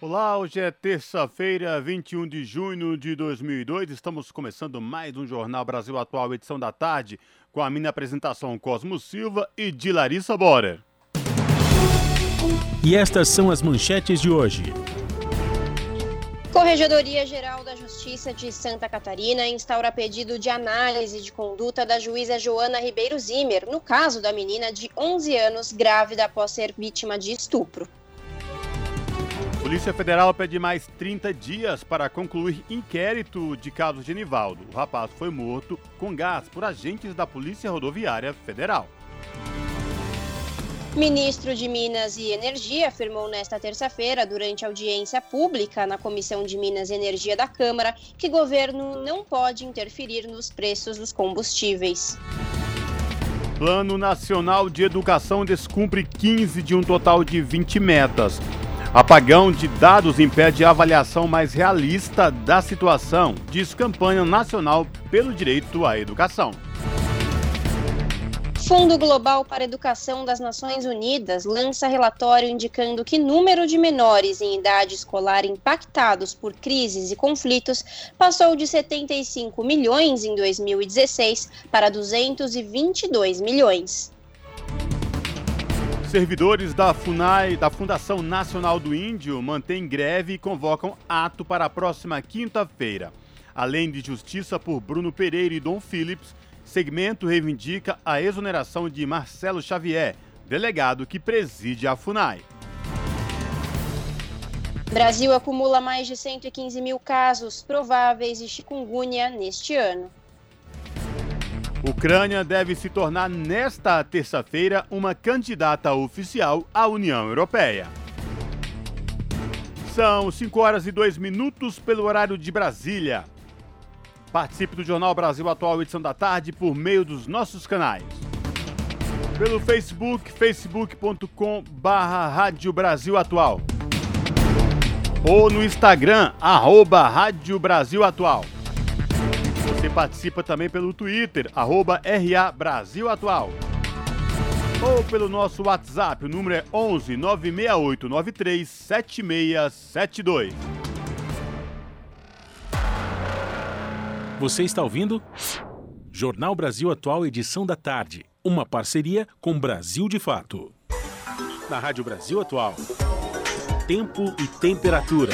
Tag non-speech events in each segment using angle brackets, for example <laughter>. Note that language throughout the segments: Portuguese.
Olá, hoje é terça-feira, 21 de junho de 2002. Estamos começando mais um Jornal Brasil Atual, edição da tarde, com a minha apresentação Cosmo Silva e de Larissa Borer. E estas são as manchetes de hoje. Corregedoria Geral da Justiça de Santa Catarina instaura pedido de análise de conduta da juíza Joana Ribeiro Zimmer, no caso da menina de 11 anos grávida após ser vítima de estupro. Polícia Federal pede mais 30 dias para concluir inquérito de caso de Nivaldo. O rapaz foi morto com gás por agentes da Polícia Rodoviária Federal. Ministro de Minas e Energia afirmou nesta terça-feira, durante audiência pública na Comissão de Minas e Energia da Câmara, que governo não pode interferir nos preços dos combustíveis. Plano Nacional de Educação descumpre 15 de um total de 20 metas. Apagão de dados impede a avaliação mais realista da situação, diz campanha nacional pelo direito à educação. Fundo Global para a Educação das Nações Unidas lança relatório indicando que número de menores em idade escolar impactados por crises e conflitos passou de 75 milhões em 2016 para 222 milhões. Servidores da FUNAI, da Fundação Nacional do Índio, mantêm greve e convocam ato para a próxima quinta-feira. Além de justiça por Bruno Pereira e Dom Phillips, segmento reivindica a exoneração de Marcelo Xavier, delegado que preside a FUNAI. Brasil acumula mais de 115 mil casos prováveis de chikungunya neste ano. Ucrânia deve se tornar nesta terça-feira uma candidata oficial à União Europeia. São 5 horas e 2 minutos pelo horário de Brasília. Participe do Jornal Brasil Atual, edição da tarde, por meio dos nossos canais. Pelo Facebook, facebook.com Rádio Brasil Atual. Ou no Instagram, arroba Rádio Brasil Atual. Você participa também pelo Twitter, arroba RA. Ou pelo nosso WhatsApp, o número é 11 968 93 7672. Você está ouvindo? Jornal Brasil Atual, edição da tarde. Uma parceria com Brasil de Fato. Na Rádio Brasil Atual. Tempo e temperatura.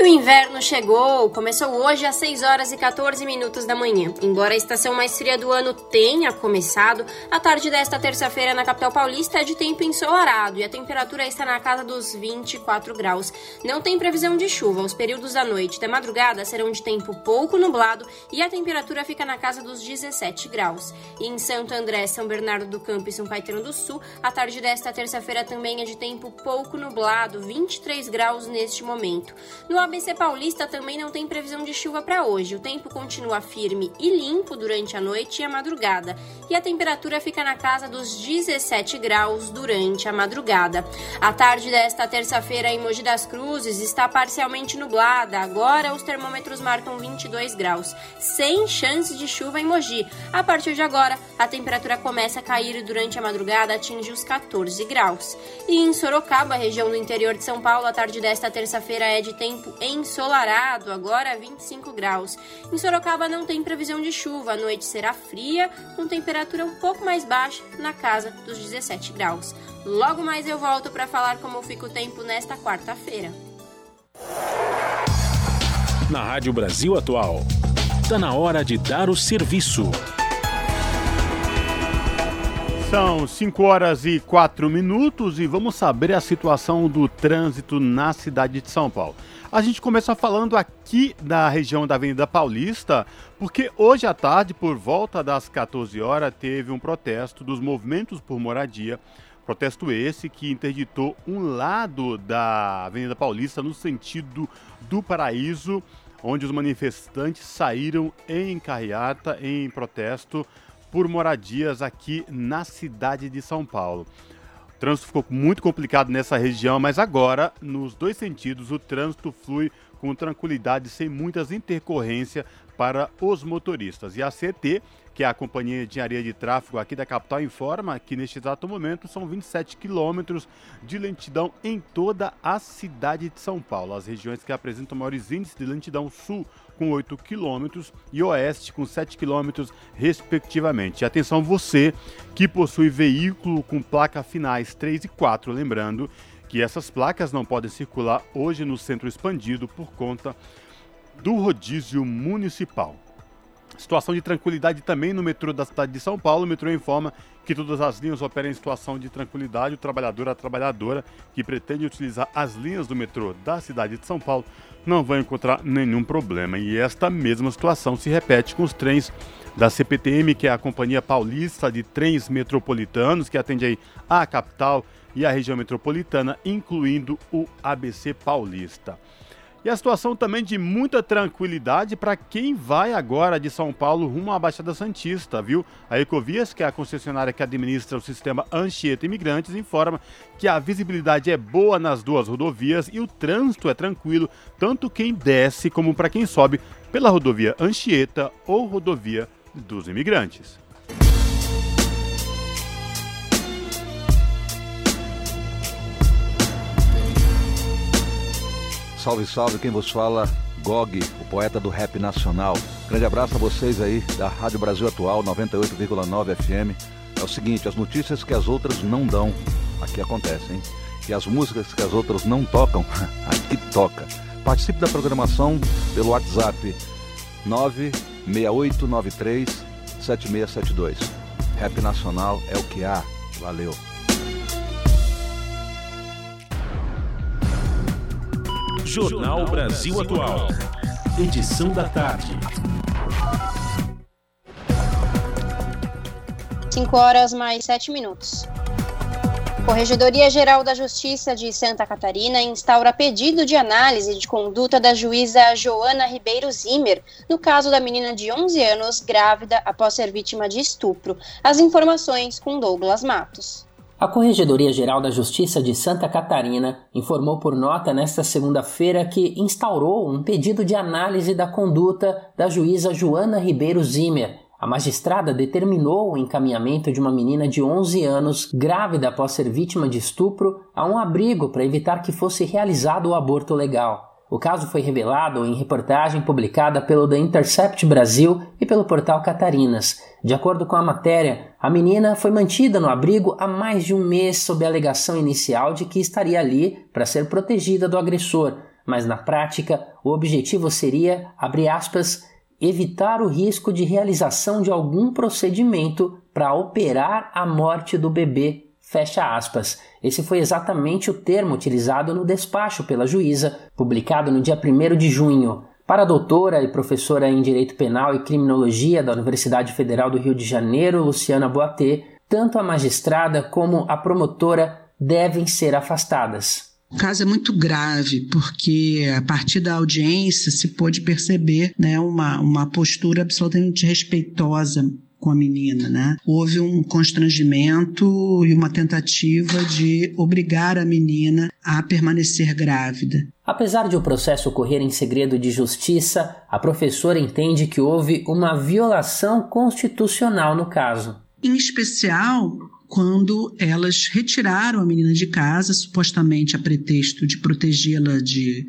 E o inverno chegou, começou hoje às 6 horas e 14 minutos da manhã. Embora a estação mais fria do ano tenha começado, a tarde desta terça-feira na capital paulista é de tempo ensolarado e a temperatura está na casa dos 24 graus. Não tem previsão de chuva, os períodos da noite e da madrugada serão de tempo pouco nublado e a temperatura fica na casa dos 17 graus. E em Santo André, São Bernardo do Campo e São Caetano do Sul, a tarde desta terça-feira também é de tempo pouco nublado, 23 graus neste momento. No ABC Paulista também não tem previsão de chuva para hoje. O tempo continua firme e limpo durante a noite e a madrugada, e a temperatura fica na casa dos 17 graus durante a madrugada. A tarde desta terça-feira em Mogi das Cruzes está parcialmente nublada. Agora os termômetros marcam 22 graus, sem chance de chuva em Mogi. A partir de agora, a temperatura começa a cair durante a madrugada atinge os 14 graus. E em Sorocaba, região do interior de São Paulo, a tarde desta terça-feira é de tempo ensolarado, agora 25 graus. Em Sorocaba não tem previsão de chuva, a noite será fria, com temperatura um pouco mais baixa, na casa dos 17 graus. Logo mais eu volto para falar como fica o tempo nesta quarta-feira. Na Rádio Brasil Atual, está na hora de dar o serviço. São 5 horas e 4 minutos e vamos saber a situação do trânsito na cidade de São Paulo. A gente começa falando aqui da região da Avenida Paulista, porque hoje à tarde, por volta das 14 horas, teve um protesto dos movimentos por moradia Protesto esse que interditou um lado da Avenida Paulista no sentido do Paraíso, onde os manifestantes saíram em carreata em protesto por moradias aqui na cidade de São Paulo. O trânsito ficou muito complicado nessa região, mas agora, nos dois sentidos, o trânsito flui com tranquilidade, sem muitas intercorrências para os motoristas. E a CT que é a Companhia de Engenharia de Tráfego aqui da capital, informa que neste exato momento são 27 quilômetros de lentidão em toda a cidade de São Paulo. As regiões que apresentam maiores índices de lentidão sul com 8 quilômetros e oeste com 7 quilômetros, respectivamente. Atenção você que possui veículo com placa finais 3 e 4, lembrando que essas placas não podem circular hoje no centro expandido por conta do rodízio municipal. Situação de tranquilidade também no metrô da cidade de São Paulo. O metrô informa que todas as linhas operam em situação de tranquilidade. O trabalhador, a trabalhadora que pretende utilizar as linhas do metrô da cidade de São Paulo não vai encontrar nenhum problema. E esta mesma situação se repete com os trens da CPTM, que é a Companhia Paulista de Trens Metropolitanos, que atende aí a capital e a região metropolitana, incluindo o ABC Paulista. E a situação também de muita tranquilidade para quem vai agora de São Paulo rumo à Baixada Santista, viu? A Ecovias, que é a concessionária que administra o sistema Anchieta Imigrantes, informa que a visibilidade é boa nas duas rodovias e o trânsito é tranquilo, tanto quem desce como para quem sobe pela rodovia Anchieta ou rodovia dos imigrantes. Salve, salve, quem vos fala, Gog, o poeta do rap nacional. Grande abraço a vocês aí da Rádio Brasil Atual 98,9 FM. É o seguinte, as notícias que as outras não dão, aqui acontecem? E as músicas que as outras não tocam, <laughs> aqui toca. Participe da programação pelo WhatsApp 96893 7672. Rap Nacional é o que há. Valeu. Jornal Brasil Atual. Edição da tarde. 5 horas mais 7 minutos. Corregedoria Geral da Justiça de Santa Catarina instaura pedido de análise de conduta da juíza Joana Ribeiro Zimmer no caso da menina de 11 anos grávida após ser vítima de estupro. As informações com Douglas Matos. A Corregedoria Geral da Justiça de Santa Catarina informou por nota nesta segunda-feira que instaurou um pedido de análise da conduta da juíza Joana Ribeiro Zimmer. A magistrada determinou o encaminhamento de uma menina de 11 anos, grávida após ser vítima de estupro, a um abrigo para evitar que fosse realizado o aborto legal. O caso foi revelado em reportagem publicada pelo The Intercept Brasil e pelo portal Catarinas. De acordo com a matéria, a menina foi mantida no abrigo há mais de um mês sob a alegação inicial de que estaria ali para ser protegida do agressor, mas na prática o objetivo seria, aspas, evitar o risco de realização de algum procedimento para operar a morte do bebê Fecha aspas. Esse foi exatamente o termo utilizado no despacho pela juíza, publicado no dia 1 de junho. Para a doutora e professora em Direito Penal e Criminologia da Universidade Federal do Rio de Janeiro, Luciana Boatê, tanto a magistrada como a promotora devem ser afastadas. O caso é muito grave, porque a partir da audiência se pôde perceber né, uma, uma postura absolutamente respeitosa com a menina, né? Houve um constrangimento e uma tentativa de obrigar a menina a permanecer grávida. Apesar de o processo ocorrer em segredo de justiça, a professora entende que houve uma violação constitucional no caso. Em especial, quando elas retiraram a menina de casa, supostamente a pretexto de protegê-la de,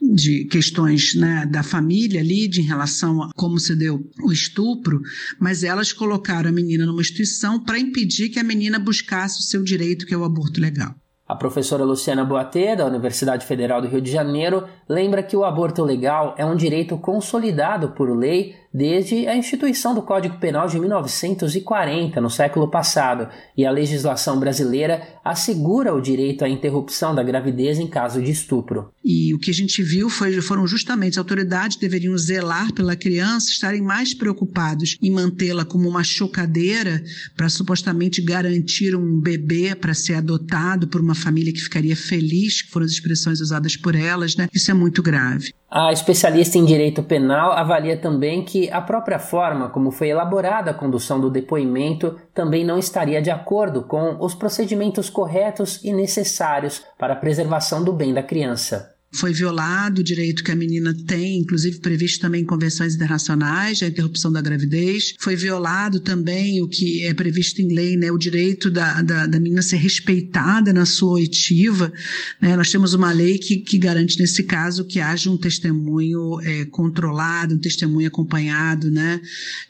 de questões né, da família ali, de em relação a como se deu o estupro, mas elas colocaram a menina numa instituição para impedir que a menina buscasse o seu direito, que é o aborto legal. A professora Luciana Boatê, da Universidade Federal do Rio de Janeiro, lembra que o aborto legal é um direito consolidado por lei desde a instituição do Código Penal de 1940, no século passado, e a legislação brasileira assegura o direito à interrupção da gravidez em caso de estupro. E o que a gente viu foi, foram justamente as autoridades deveriam zelar pela criança, estarem mais preocupados em mantê-la como uma chocadeira para supostamente garantir um bebê para ser adotado por uma família que ficaria feliz, que foram as expressões usadas por elas, né? Isso é muito grave. A especialista em direito penal avalia também que a própria forma como foi elaborada a condução do depoimento também não estaria de acordo com os procedimentos corretos e necessários para a preservação do bem da criança foi violado o direito que a menina tem, inclusive previsto também em convenções internacionais, a interrupção da gravidez. Foi violado também o que é previsto em lei, né, o direito da, da, da menina ser respeitada na sua oitiva. Né? Nós temos uma lei que, que garante, nesse caso, que haja um testemunho é, controlado, um testemunho acompanhado né,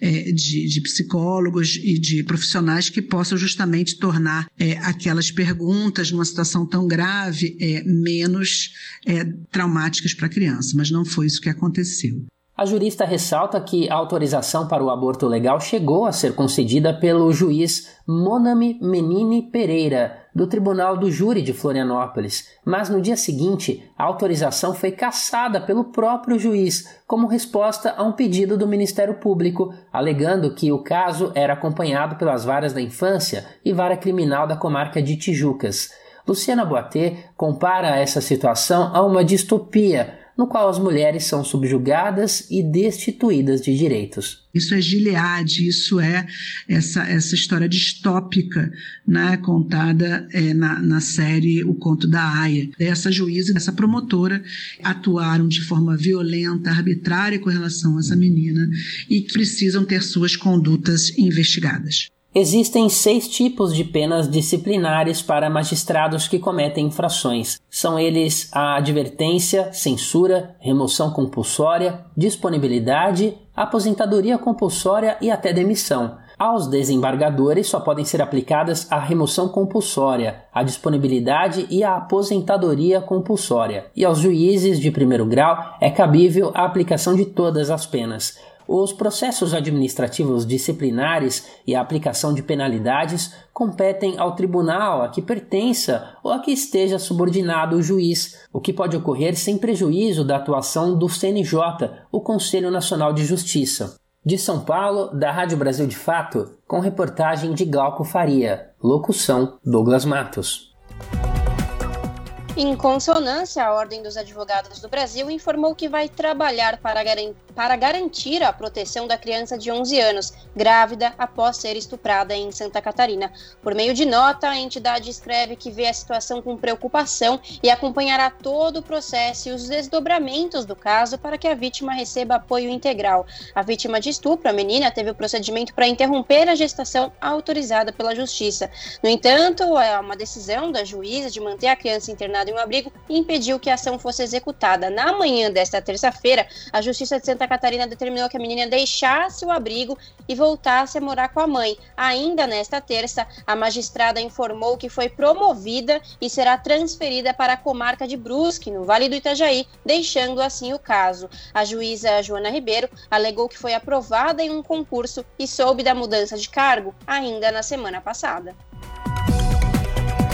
é, de, de, psicólogos e de profissionais que possam justamente tornar é, aquelas perguntas numa situação tão grave é, menos é, traumáticas para a criança, mas não foi isso que aconteceu. A jurista ressalta que a autorização para o aborto legal chegou a ser concedida pelo juiz Monami Menini Pereira, do Tribunal do Júri de Florianópolis, mas no dia seguinte a autorização foi cassada pelo próprio juiz como resposta a um pedido do Ministério Público, alegando que o caso era acompanhado pelas varas da infância e vara criminal da comarca de Tijucas. Luciana Boatê compara essa situação a uma distopia, no qual as mulheres são subjugadas e destituídas de direitos. Isso é Gilead, isso é essa, essa história distópica né, contada é, na, na série O Conto da Aya. Essa juíza e essa promotora atuaram de forma violenta, arbitrária com relação a essa menina e precisam ter suas condutas investigadas. Existem seis tipos de penas disciplinares para magistrados que cometem infrações. São eles a advertência, censura, remoção compulsória, disponibilidade, aposentadoria compulsória e até demissão. Aos desembargadores só podem ser aplicadas a remoção compulsória, a disponibilidade e a aposentadoria compulsória. E aos juízes de primeiro grau é cabível a aplicação de todas as penas. Os processos administrativos disciplinares e a aplicação de penalidades competem ao tribunal a que pertença ou a que esteja subordinado o juiz, o que pode ocorrer sem prejuízo da atuação do CNJ, o Conselho Nacional de Justiça. De São Paulo, da Rádio Brasil de Fato, com reportagem de Glauco Faria. Locução: Douglas Matos. Em consonância, a Ordem dos Advogados do Brasil informou que vai trabalhar para, garan para garantir a proteção da criança de 11 anos, grávida após ser estuprada em Santa Catarina. Por meio de nota, a entidade escreve que vê a situação com preocupação e acompanhará todo o processo e os desdobramentos do caso para que a vítima receba apoio integral. A vítima de estupro, a menina, teve o procedimento para interromper a gestação autorizada pela Justiça. No entanto, é uma decisão da juíza de manter a criança internada em um abrigo impediu que a ação fosse executada. Na manhã desta terça-feira, a Justiça de Santa Catarina determinou que a menina deixasse o abrigo e voltasse a morar com a mãe. Ainda nesta terça, a magistrada informou que foi promovida e será transferida para a comarca de Brusque, no Vale do Itajaí, deixando assim o caso. A juíza Joana Ribeiro alegou que foi aprovada em um concurso e soube da mudança de cargo ainda na semana passada.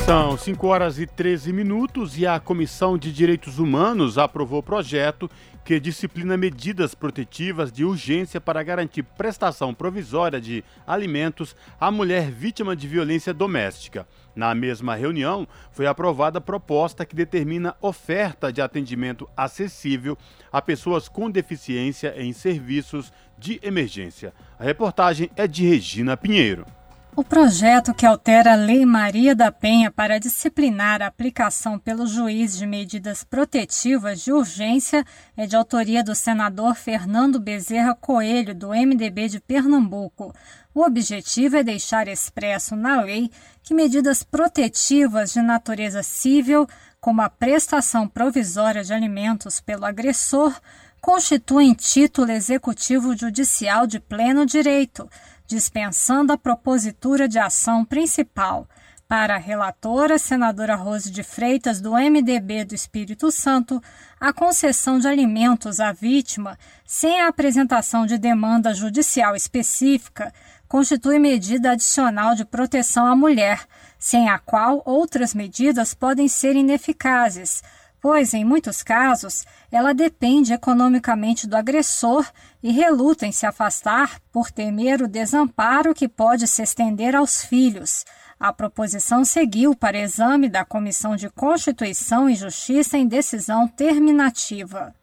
São 5 horas e 13 minutos e a Comissão de Direitos Humanos aprovou o projeto que disciplina medidas protetivas de urgência para garantir prestação provisória de alimentos à mulher vítima de violência doméstica. Na mesma reunião, foi aprovada a proposta que determina oferta de atendimento acessível a pessoas com deficiência em serviços de emergência. A reportagem é de Regina Pinheiro. O projeto que altera a Lei Maria da Penha para disciplinar a aplicação pelo juiz de medidas protetivas de urgência é de autoria do senador Fernando Bezerra Coelho, do MDB de Pernambuco. O objetivo é deixar expresso na lei que medidas protetivas de natureza civil, como a prestação provisória de alimentos pelo agressor, constituem título executivo judicial de pleno direito dispensando a propositura de ação principal. Para a relatora, senadora Rose de Freitas, do MDB do Espírito Santo, a concessão de alimentos à vítima, sem a apresentação de demanda judicial específica, constitui medida adicional de proteção à mulher, sem a qual outras medidas podem ser ineficazes, pois, em muitos casos, ela depende economicamente do agressor e reluta em se afastar por temer o desamparo que pode se estender aos filhos. A proposição seguiu para exame da Comissão de Constituição e Justiça em decisão terminativa.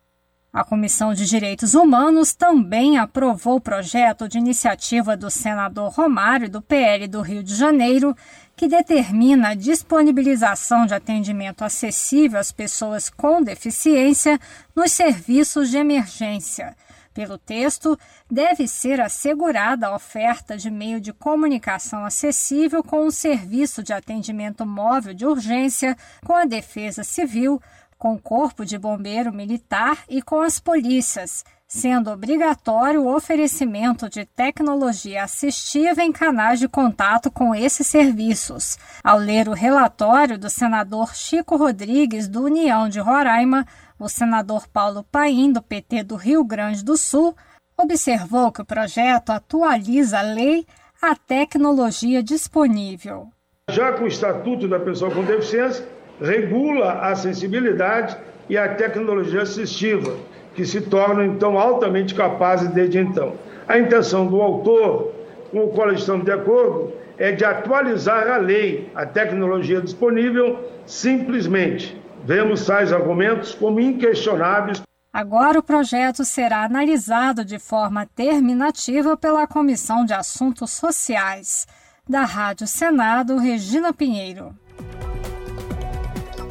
A Comissão de Direitos Humanos também aprovou o projeto de iniciativa do senador Romário, do PL do Rio de Janeiro, que determina a disponibilização de atendimento acessível às pessoas com deficiência nos serviços de emergência. Pelo texto, deve ser assegurada a oferta de meio de comunicação acessível com o serviço de atendimento móvel de urgência, com a Defesa Civil, com o Corpo de Bombeiro Militar e com as polícias, sendo obrigatório o oferecimento de tecnologia assistiva em canais de contato com esses serviços. Ao ler o relatório do senador Chico Rodrigues, do União de Roraima, o senador Paulo Paim, do PT do Rio Grande do Sul, observou que o projeto atualiza a lei à tecnologia disponível. Já com o Estatuto da Pessoa com Deficiência, regula a acessibilidade e a tecnologia assistiva, que se tornam então altamente capazes desde então. A intenção do autor, com o qual estamos de acordo, é de atualizar a lei, a tecnologia disponível, simplesmente Vemos tais argumentos como inquestionáveis. Agora o projeto será analisado de forma terminativa pela Comissão de Assuntos Sociais. Da Rádio Senado, Regina Pinheiro.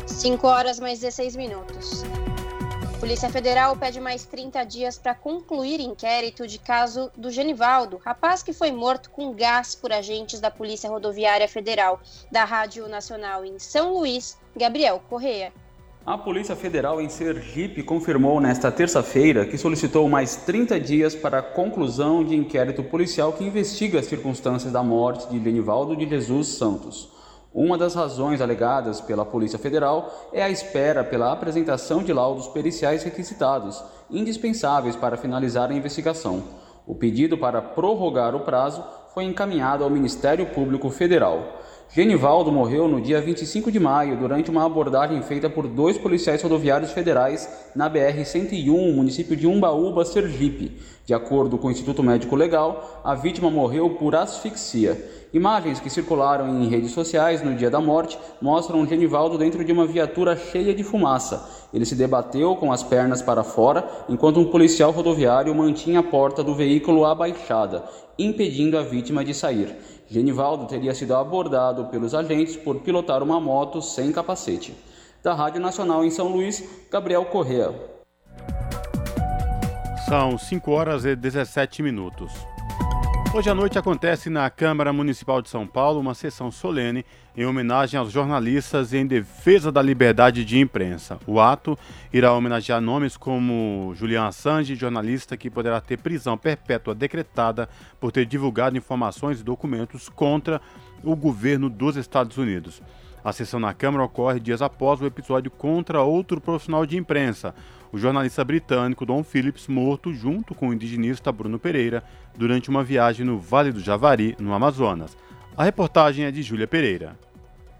5 horas mais 16 minutos. Polícia Federal pede mais 30 dias para concluir inquérito de caso do Genivaldo, rapaz que foi morto com gás por agentes da Polícia Rodoviária Federal. Da Rádio Nacional em São Luís, Gabriel Correia. A Polícia Federal em Sergipe confirmou nesta terça-feira que solicitou mais 30 dias para a conclusão de inquérito policial que investiga as circunstâncias da morte de Lenivaldo de Jesus Santos. Uma das razões alegadas pela Polícia Federal é a espera pela apresentação de laudos periciais requisitados, indispensáveis para finalizar a investigação. O pedido para prorrogar o prazo foi encaminhado ao Ministério Público Federal. Genivaldo morreu no dia 25 de maio durante uma abordagem feita por dois policiais rodoviários federais na BR-101, município de Umbaúba, Sergipe. De acordo com o Instituto Médico Legal, a vítima morreu por asfixia. Imagens que circularam em redes sociais no dia da morte mostram Genivaldo dentro de uma viatura cheia de fumaça. Ele se debateu com as pernas para fora enquanto um policial rodoviário mantinha a porta do veículo abaixada, impedindo a vítima de sair. Genivaldo teria sido abordado pelos agentes por pilotar uma moto sem capacete. Da Rádio Nacional em São Luís, Gabriel Correa. São 5 horas e 17 minutos. Hoje à noite acontece na Câmara Municipal de São Paulo uma sessão solene em homenagem aos jornalistas em defesa da liberdade de imprensa. O ato irá homenagear nomes como Julian Assange, jornalista que poderá ter prisão perpétua decretada por ter divulgado informações e documentos contra o governo dos Estados Unidos. A sessão na Câmara ocorre dias após o episódio contra outro profissional de imprensa, o jornalista britânico Don Phillips, morto junto com o indigenista Bruno Pereira durante uma viagem no Vale do Javari, no Amazonas. A reportagem é de Júlia Pereira.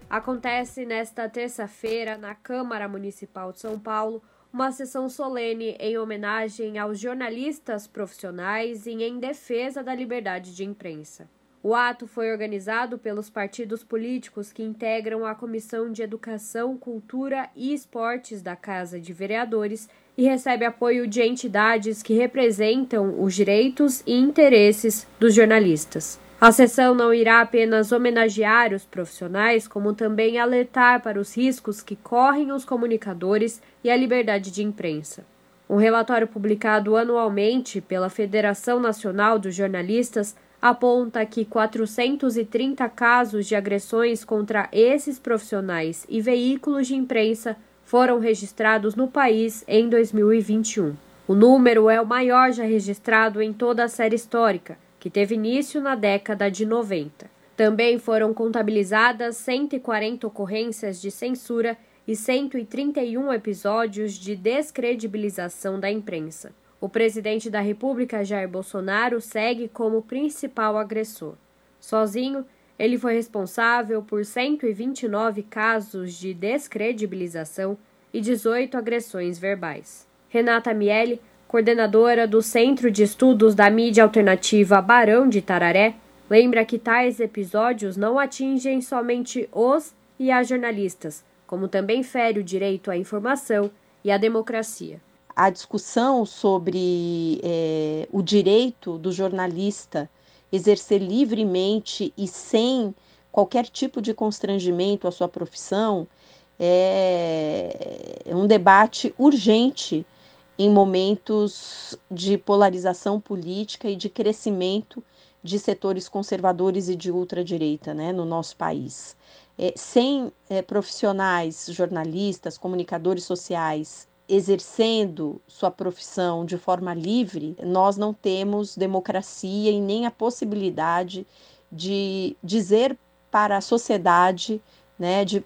Acontece nesta terça-feira, na Câmara Municipal de São Paulo, uma sessão solene em homenagem aos jornalistas profissionais e em defesa da liberdade de imprensa. O ato foi organizado pelos partidos políticos que integram a Comissão de Educação, Cultura e Esportes da Casa de Vereadores e recebe apoio de entidades que representam os direitos e interesses dos jornalistas. A sessão não irá apenas homenagear os profissionais, como também alertar para os riscos que correm os comunicadores e a liberdade de imprensa. Um relatório publicado anualmente pela Federação Nacional dos Jornalistas aponta que 430 casos de agressões contra esses profissionais e veículos de imprensa foram registrados no país em 2021. O número é o maior já registrado em toda a série histórica, que teve início na década de 90. Também foram contabilizadas 140 ocorrências de censura e 131 episódios de descredibilização da imprensa. O presidente da República, Jair Bolsonaro, segue como principal agressor. Sozinho, ele foi responsável por 129 casos de descredibilização e 18 agressões verbais. Renata Miele, coordenadora do Centro de Estudos da Mídia Alternativa Barão de Tararé, lembra que tais episódios não atingem somente os e as jornalistas, como também fere o direito à informação e à democracia. A discussão sobre é, o direito do jornalista exercer livremente e sem qualquer tipo de constrangimento à sua profissão é, é um debate urgente em momentos de polarização política e de crescimento de setores conservadores e de ultradireita né, no nosso país. É, sem é, profissionais, jornalistas, comunicadores sociais exercendo sua profissão de forma livre, nós não temos democracia e nem a possibilidade de dizer para a sociedade, né, de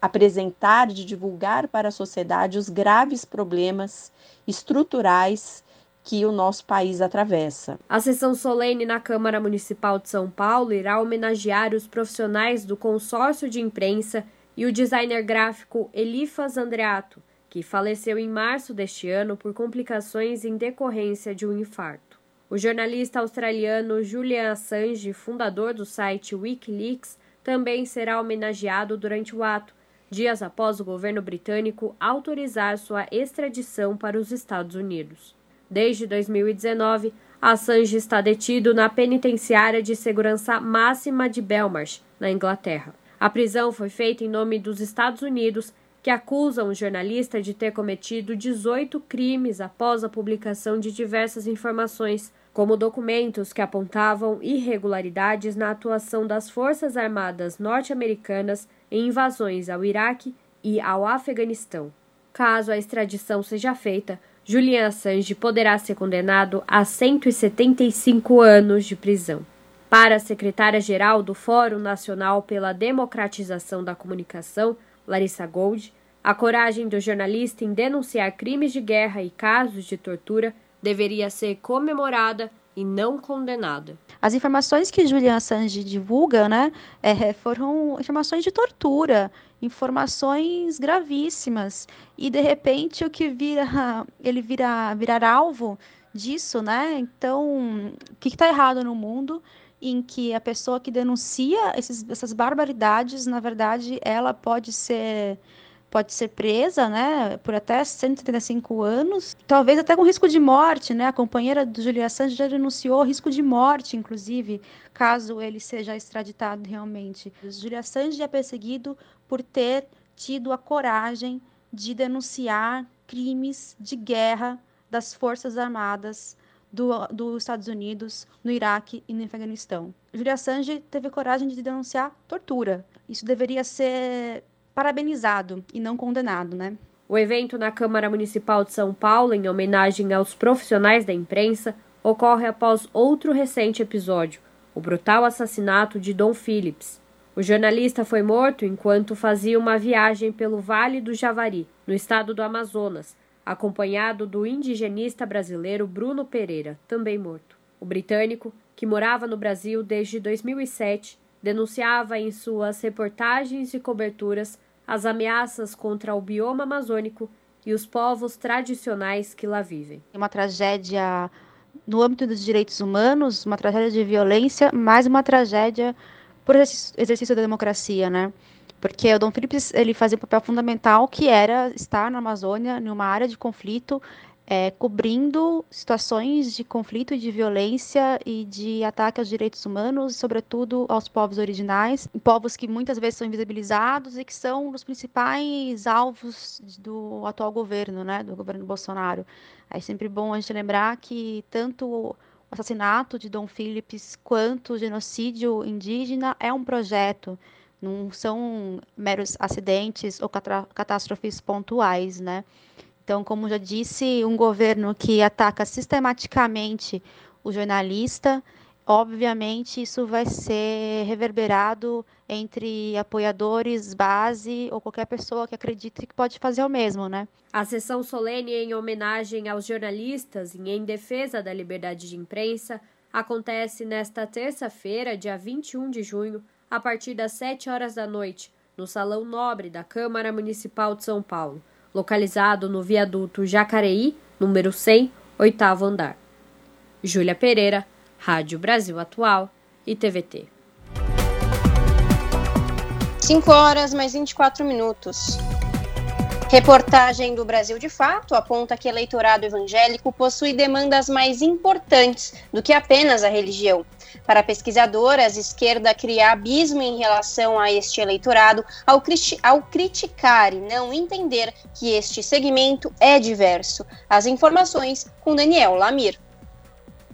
apresentar, de divulgar para a sociedade os graves problemas estruturais que o nosso país atravessa. A sessão solene na Câmara Municipal de São Paulo irá homenagear os profissionais do consórcio de imprensa e o designer gráfico Elifas Andreato, que faleceu em março deste ano por complicações em decorrência de um infarto. O jornalista australiano Julian Assange, fundador do site Wikileaks, também será homenageado durante o ato, dias após o governo britânico autorizar sua extradição para os Estados Unidos. Desde 2019, Assange está detido na penitenciária de segurança máxima de Belmarsh, na Inglaterra. A prisão foi feita em nome dos Estados Unidos, que acusam o jornalista de ter cometido 18 crimes após a publicação de diversas informações, como documentos que apontavam irregularidades na atuação das Forças Armadas norte-americanas em invasões ao Iraque e ao Afeganistão. Caso a extradição seja feita, Julian Assange poderá ser condenado a 175 anos de prisão. Para a secretária-geral do Fórum Nacional pela Democratização da Comunicação, Larissa Gold, a coragem do jornalista em denunciar crimes de guerra e casos de tortura deveria ser comemorada e não condenada. As informações que Julian Assange divulga, né, é, foram informações de tortura, informações gravíssimas e de repente o que vira ele vira virar alvo disso, né? Então, o que está errado no mundo em que a pessoa que denuncia esses, essas barbaridades, na verdade, ela pode ser pode ser presa, né, por até 175 anos, talvez até com risco de morte, né? A companheira do Julian Assange já denunciou risco de morte, inclusive, caso ele seja extraditado realmente. O Julian Assange é perseguido por ter tido a coragem de denunciar crimes de guerra das Forças Armadas do, dos Estados Unidos no Iraque e no Afeganistão. Julian Assange teve coragem de denunciar tortura. Isso deveria ser parabenizado e não condenado, né? O evento na Câmara Municipal de São Paulo, em homenagem aos profissionais da imprensa, ocorre após outro recente episódio, o brutal assassinato de Dom Phillips. O jornalista foi morto enquanto fazia uma viagem pelo Vale do Javari, no estado do Amazonas, acompanhado do indigenista brasileiro Bruno Pereira, também morto. O britânico, que morava no Brasil desde 2007, denunciava em suas reportagens e coberturas as ameaças contra o bioma amazônico e os povos tradicionais que lá vivem. Uma tragédia no âmbito dos direitos humanos, uma tragédia de violência, mais uma tragédia por exercício da democracia, né? Porque o Dom Felipe ele fazia um papel fundamental que era estar na Amazônia, numa área de conflito, é, cobrindo situações de conflito, de violência e de ataque aos direitos humanos, sobretudo aos povos originais, povos que muitas vezes são invisibilizados e que são os principais alvos do atual governo, né, do governo Bolsonaro. É sempre bom a gente lembrar que tanto o assassinato de Dom Philips quanto o genocídio indígena é um projeto não são meros acidentes ou catástrofes pontuais, né? Então, como já disse, um governo que ataca sistematicamente o jornalista, obviamente isso vai ser reverberado entre apoiadores, base ou qualquer pessoa que acredite que pode fazer o mesmo, né? A sessão solene em homenagem aos jornalistas e em defesa da liberdade de imprensa acontece nesta terça-feira, dia 21 de junho, a partir das 7 horas da noite, no Salão Nobre da Câmara Municipal de São Paulo, localizado no viaduto Jacareí, número 100, oitavo andar. Júlia Pereira, Rádio Brasil Atual e TVT. 5 horas mais 24 minutos. Reportagem do Brasil de Fato aponta que eleitorado evangélico possui demandas mais importantes do que apenas a religião. Para a pesquisadora, a esquerda cria abismo em relação a este eleitorado ao, ao criticar e não entender que este segmento é diverso. As informações com Daniel Lamir.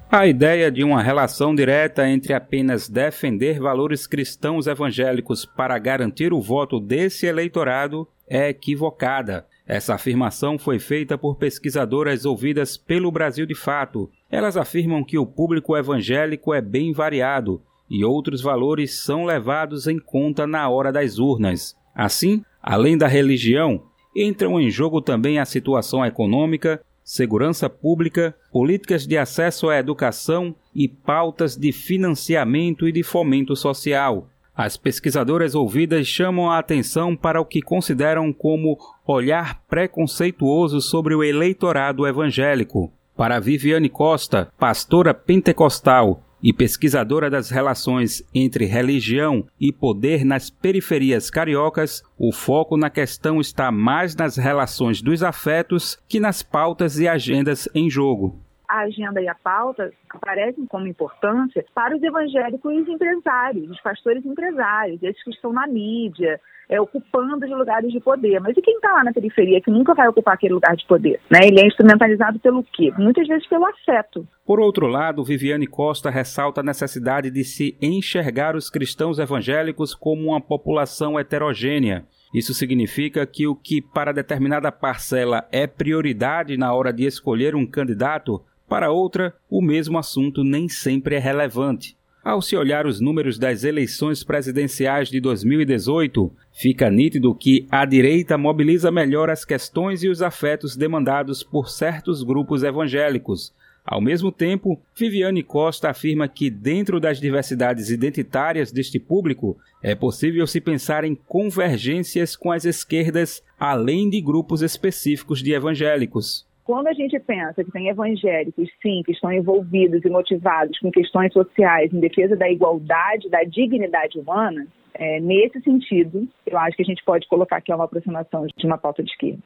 A ideia de uma relação direta entre apenas defender valores cristãos evangélicos para garantir o voto desse eleitorado é equivocada. Essa afirmação foi feita por pesquisadoras ouvidas pelo Brasil de Fato. Elas afirmam que o público evangélico é bem variado e outros valores são levados em conta na hora das urnas. Assim, além da religião, entram em jogo também a situação econômica, segurança pública, políticas de acesso à educação e pautas de financiamento e de fomento social. As pesquisadoras ouvidas chamam a atenção para o que consideram como olhar preconceituoso sobre o eleitorado evangélico. Para Viviane Costa, pastora pentecostal e pesquisadora das relações entre religião e poder nas periferias cariocas, o foco na questão está mais nas relações dos afetos que nas pautas e agendas em jogo a agenda e a pauta aparecem como importância para os evangélicos empresários, os pastores empresários, esses que estão na mídia, é, ocupando os lugares de poder. Mas e quem está lá na periferia, que nunca vai ocupar aquele lugar de poder? Né? Ele é instrumentalizado pelo quê? Muitas vezes pelo afeto. Por outro lado, Viviane Costa ressalta a necessidade de se enxergar os cristãos evangélicos como uma população heterogênea. Isso significa que o que para determinada parcela é prioridade na hora de escolher um candidato para outra, o mesmo assunto nem sempre é relevante. Ao se olhar os números das eleições presidenciais de 2018, fica nítido que a direita mobiliza melhor as questões e os afetos demandados por certos grupos evangélicos. Ao mesmo tempo, Viviane Costa afirma que, dentro das diversidades identitárias deste público, é possível se pensar em convergências com as esquerdas, além de grupos específicos de evangélicos. Quando a gente pensa que tem evangélicos, sim, que estão envolvidos e motivados com questões sociais em defesa da igualdade, da dignidade humana, é, nesse sentido, eu acho que a gente pode colocar que é uma aproximação de uma pauta de esquerda.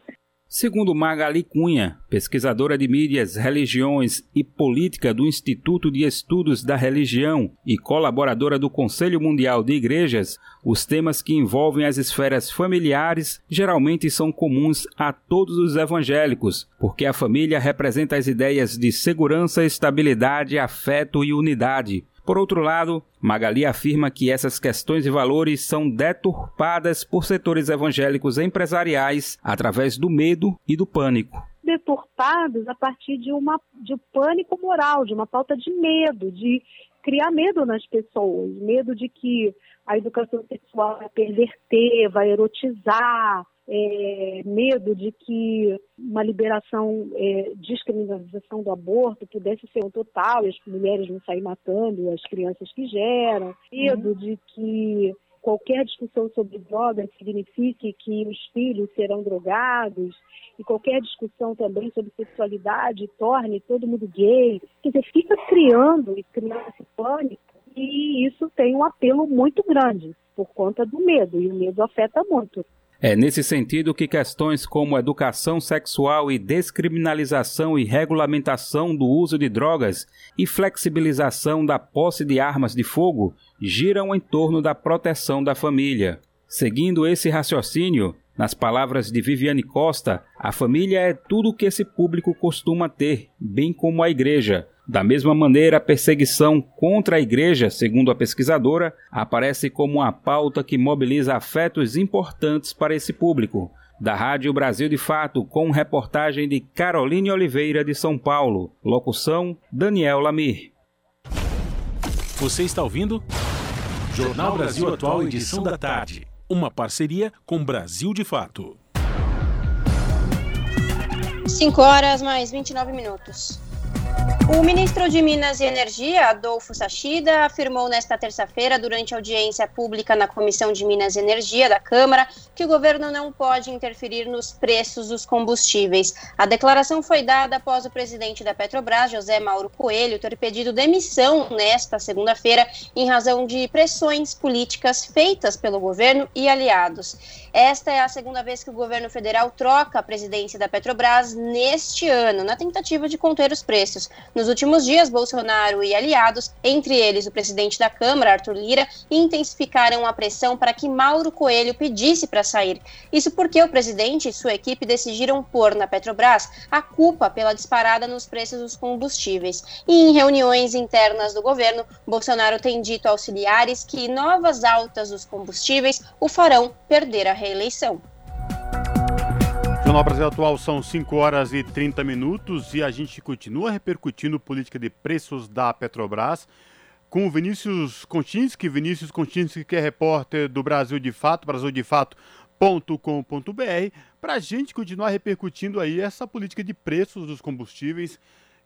Segundo Magali Cunha, pesquisadora de mídias, religiões e política do Instituto de Estudos da Religião e colaboradora do Conselho Mundial de Igrejas, os temas que envolvem as esferas familiares geralmente são comuns a todos os evangélicos, porque a família representa as ideias de segurança, estabilidade, afeto e unidade, por outro lado, Magali afirma que essas questões e valores são deturpadas por setores evangélicos empresariais através do medo e do pânico. Deturpados a partir de, uma, de pânico moral, de uma falta de medo, de criar medo nas pessoas, medo de que a educação sexual vai perverter, vai erotizar, é, medo de que uma liberação, é, descriminalização do aborto pudesse ser um total e as mulheres vão sair matando as crianças que geram, medo uhum. de que qualquer discussão sobre drogas signifique que os filhos serão drogados e qualquer discussão também sobre sexualidade torne todo mundo gay. Quer dizer, fica criando e criando esse pânico e isso tem um apelo muito grande por conta do medo e o medo afeta muito. É nesse sentido que questões como educação sexual e descriminalização e regulamentação do uso de drogas e flexibilização da posse de armas de fogo giram em torno da proteção da família. Seguindo esse raciocínio, nas palavras de Viviane Costa, a família é tudo o que esse público costuma ter, bem como a igreja, da mesma maneira, a perseguição contra a igreja, segundo a pesquisadora, aparece como uma pauta que mobiliza afetos importantes para esse público. Da Rádio Brasil de Fato, com reportagem de Caroline Oliveira de São Paulo. Locução: Daniel Lamir. Você está ouvindo? Jornal Brasil Atual, edição da tarde. Uma parceria com Brasil de Fato. 5 horas mais 29 minutos. O ministro de Minas e Energia, Adolfo Sachida, afirmou nesta terça-feira, durante audiência pública na Comissão de Minas e Energia da Câmara, que o governo não pode interferir nos preços dos combustíveis. A declaração foi dada após o presidente da Petrobras, José Mauro Coelho, ter pedido demissão nesta segunda-feira em razão de pressões políticas feitas pelo governo e aliados. Esta é a segunda vez que o governo federal troca a presidência da Petrobras neste ano, na tentativa de conter os preços. Nos últimos dias, Bolsonaro e aliados, entre eles o presidente da Câmara, Arthur Lira, intensificaram a pressão para que Mauro Coelho pedisse para sair. Isso porque o presidente e sua equipe decidiram pôr na Petrobras a culpa pela disparada nos preços dos combustíveis. E em reuniões internas do governo, Bolsonaro tem dito a auxiliares que novas altas dos combustíveis o farão perder a reeleição. Jornal Brasil Atual são 5 horas e 30 minutos e a gente continua repercutindo política de preços da Petrobras com o Vinícius Kontinski, Vinícius Kontinski que é repórter do Brasil de Fato, brasildefato.com.br, para a gente continuar repercutindo aí essa política de preços dos combustíveis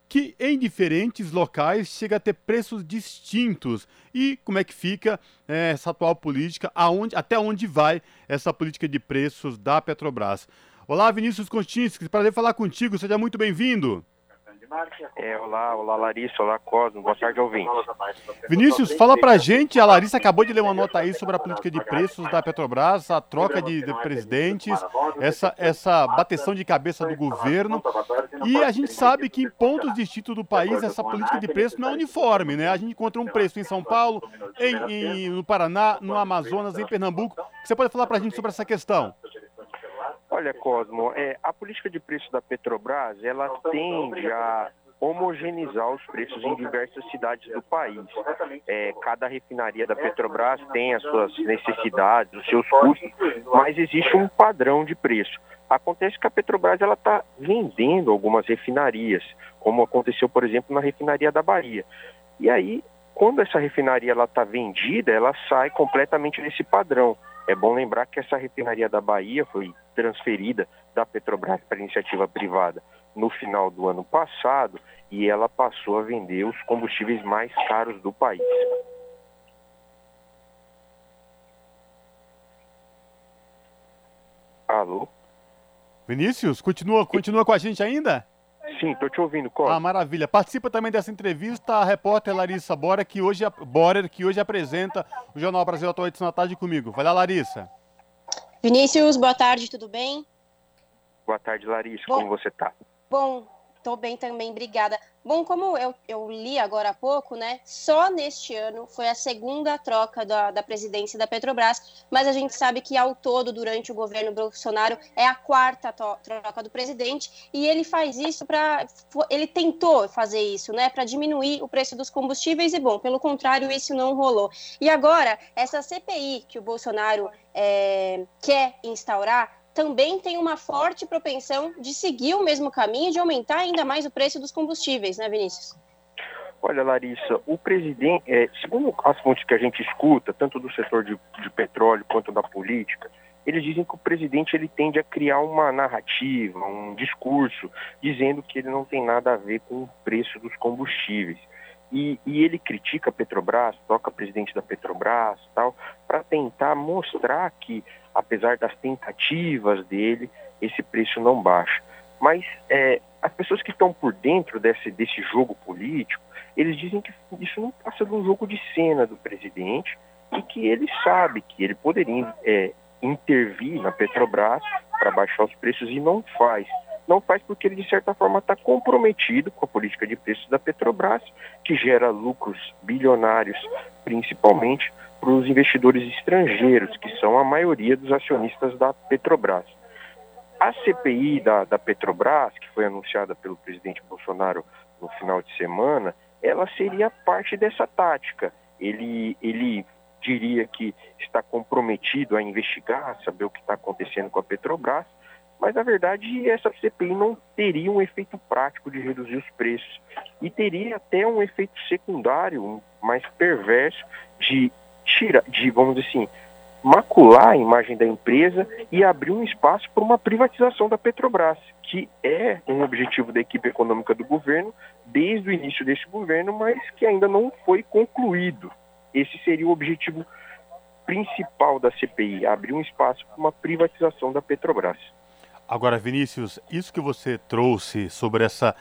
que em diferentes locais chega a ter preços distintos. E como é que fica é, essa atual política, aonde, até onde vai essa política de preços da Petrobras? Olá, Vinícius Kontinski, prazer falar contigo, seja muito bem-vindo. É, olá, olá Larissa, olá Cosmo, boa tarde ouvinte. Vinícius, fala pra gente, a Larissa acabou de ler uma nota aí sobre a política de preços da Petrobras, a troca de, de presidentes, essa, essa bateção de cabeça do governo, e a gente sabe que em pontos distintos do país essa política de preço não é uniforme, né? A gente encontra um preço em São Paulo, em, em no Paraná, no Amazonas, em Pernambuco. Você pode falar pra gente sobre essa questão? Olha, Cosmo, é, a política de preço da Petrobras, ela tende a homogeneizar os preços em diversas cidades do país. É, cada refinaria da Petrobras tem as suas necessidades, os seus custos, mas existe um padrão de preço. Acontece que a Petrobras ela está vendendo algumas refinarias, como aconteceu, por exemplo, na refinaria da Bahia. E aí, quando essa refinaria está vendida, ela sai completamente desse padrão. É bom lembrar que essa refinaria da Bahia foi transferida da Petrobras para iniciativa privada no final do ano passado e ela passou a vender os combustíveis mais caros do país. Alô? Vinícius, continua, continua com a gente ainda? Sim, estou te ouvindo, Cosmo. Ah, maravilha. Participa também dessa entrevista a repórter Larissa Borer, que hoje, Borer, que hoje apresenta o Jornal Brasil Atual Edição da Tarde comigo. Vai lá, Larissa. Vinícius, boa tarde, tudo bem? Boa tarde, Larissa, Bom, como você está? Bom, Estou bem também, obrigada. Bom, como eu, eu li agora há pouco, né? Só neste ano foi a segunda troca da, da presidência da Petrobras, mas a gente sabe que ao todo, durante o governo Bolsonaro, é a quarta troca do presidente, e ele faz isso para. Ele tentou fazer isso, né? Para diminuir o preço dos combustíveis, e bom, pelo contrário, isso não rolou. E agora, essa CPI que o Bolsonaro é, quer instaurar também tem uma forte propensão de seguir o mesmo caminho de aumentar ainda mais o preço dos combustíveis, né, Vinícius? Olha, Larissa, o presidente, é, segundo as fontes que a gente escuta, tanto do setor de, de, petróleo quanto da política, eles dizem que o presidente ele tende a criar uma narrativa, um discurso, dizendo que ele não tem nada a ver com o preço dos combustíveis. E, e ele critica a Petrobras, toca presidente da Petrobras, tal, para tentar mostrar que apesar das tentativas dele, esse preço não baixa. Mas é, as pessoas que estão por dentro desse, desse jogo político, eles dizem que isso não passa de um jogo de cena do presidente e que ele sabe que ele poderia é, intervir na Petrobras para baixar os preços e não faz. Não faz porque ele, de certa forma, está comprometido com a política de preços da Petrobras, que gera lucros bilionários, principalmente para os investidores estrangeiros, que são a maioria dos acionistas da Petrobras. A CPI da, da Petrobras, que foi anunciada pelo presidente Bolsonaro no final de semana, ela seria parte dessa tática. Ele, ele diria que está comprometido a investigar, saber o que está acontecendo com a Petrobras, Mas, na verdade, essa CPI não teria um efeito prático de reduzir os preços e teria até um efeito secundário, mais perverso, de tirar, de, vamos dizer assim, macular a imagem da empresa e abrir um espaço para uma privatização da Petrobras, que é um objetivo da equipe econômica do governo desde o início desse governo, mas que ainda não foi concluído. Esse seria o objetivo principal da CPI, abrir um espaço para uma privatização da Petrobras. Agora, Vinícius, isso que você trouxe sobre essa,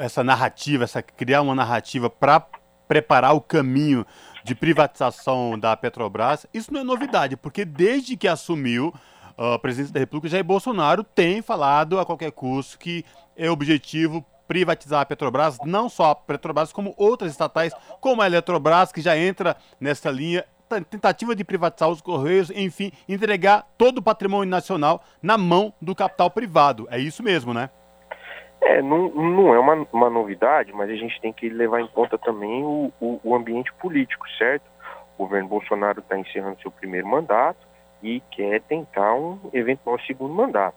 essa narrativa, essa criar uma narrativa para preparar o caminho de privatização da Petrobras, isso não é novidade, porque desde que assumiu a presidência da República, Jair Bolsonaro tem falado a qualquer custo que é objetivo privatizar a Petrobras, não só a Petrobras, como outras estatais, como a Eletrobras, que já entra nessa linha tentativa de privatizar os Correios, enfim, entregar todo o patrimônio nacional na mão do capital privado. É isso mesmo, né? É, não, não é uma, uma novidade, mas a gente tem que levar em conta também o, o, o ambiente político, certo? O governo Bolsonaro está encerrando seu primeiro mandato e quer tentar um eventual segundo mandato.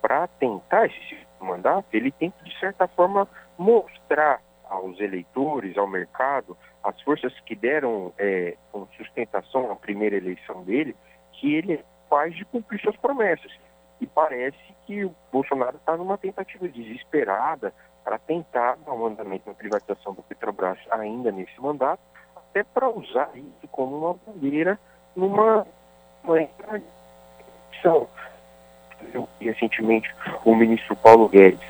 Para tentar esse segundo mandato, ele tem que, de certa forma, mostrar aos eleitores, ao mercado, as forças que deram é, sustentação à primeira eleição dele, que ele é capaz de cumprir suas promessas. E parece que o Bolsonaro está numa tentativa desesperada para tentar dar um andamento na privatização do Petrobras ainda nesse mandato, até para usar isso como uma bandeira numa eleição. Recentemente, o ministro Paulo Guedes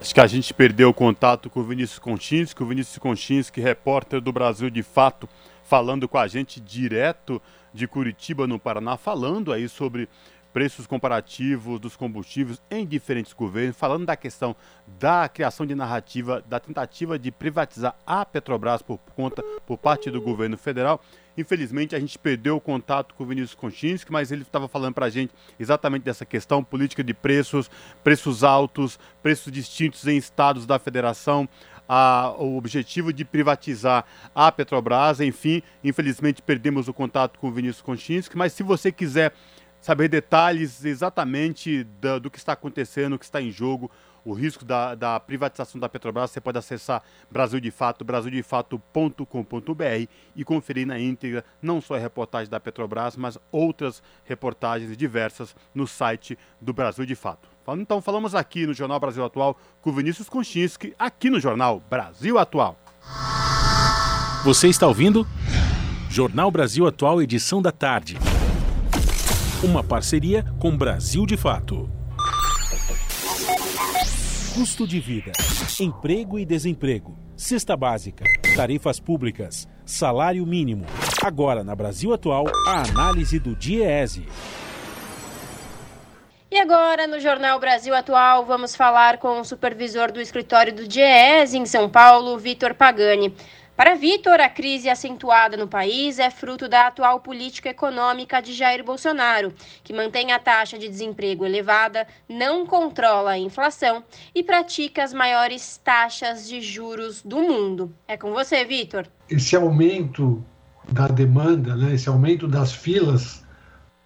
Acho que a gente perdeu o contato com o Vinícius Konchinski, o Vinícius Konchinski, repórter do Brasil de Fato, falando com a gente direto de Curitiba, no Paraná, falando aí sobre preços comparativos dos combustíveis em diferentes governos, falando da questão da criação de narrativa, da tentativa de privatizar a Petrobras por conta por parte do governo federal. Infelizmente, a gente perdeu o contato com o Vinícius Konchinski, mas ele estava falando para a gente exatamente dessa questão, política de preços, preços altos, preços distintos em estados da federação, a, o objetivo de privatizar a Petrobras, enfim, infelizmente perdemos o contato com o Vinícius Konchinski, mas se você quiser saber detalhes exatamente do, do que está acontecendo, o que está em jogo, o risco da, da, privatização da Petrobras, você pode acessar Brasil de Fato, brasildefato.com.br e conferir na íntegra não só a reportagem da Petrobras, mas outras reportagens diversas no site do Brasil de Fato. Então falamos aqui no Jornal Brasil Atual com Vinícius Konchinski, aqui no Jornal Brasil Atual. Você está ouvindo? Jornal Brasil Atual, edição da tarde. Uma parceria com Brasil de Fato. Custo de vida, emprego e desemprego, cesta básica, tarifas públicas, salário mínimo. Agora, na Brasil Atual, a análise do DIEESE. E agora, no Jornal Brasil Atual, vamos falar com o supervisor do escritório do DIEESE em São Paulo, Vitor Pagani. Para Vitor, a crise acentuada no país é fruto da atual política econômica de Jair Bolsonaro, que mantém a taxa de desemprego elevada, não controla a inflação e pratica as maiores taxas de juros do mundo. É com você, Vitor. Esse aumento da demanda, né, esse aumento das filas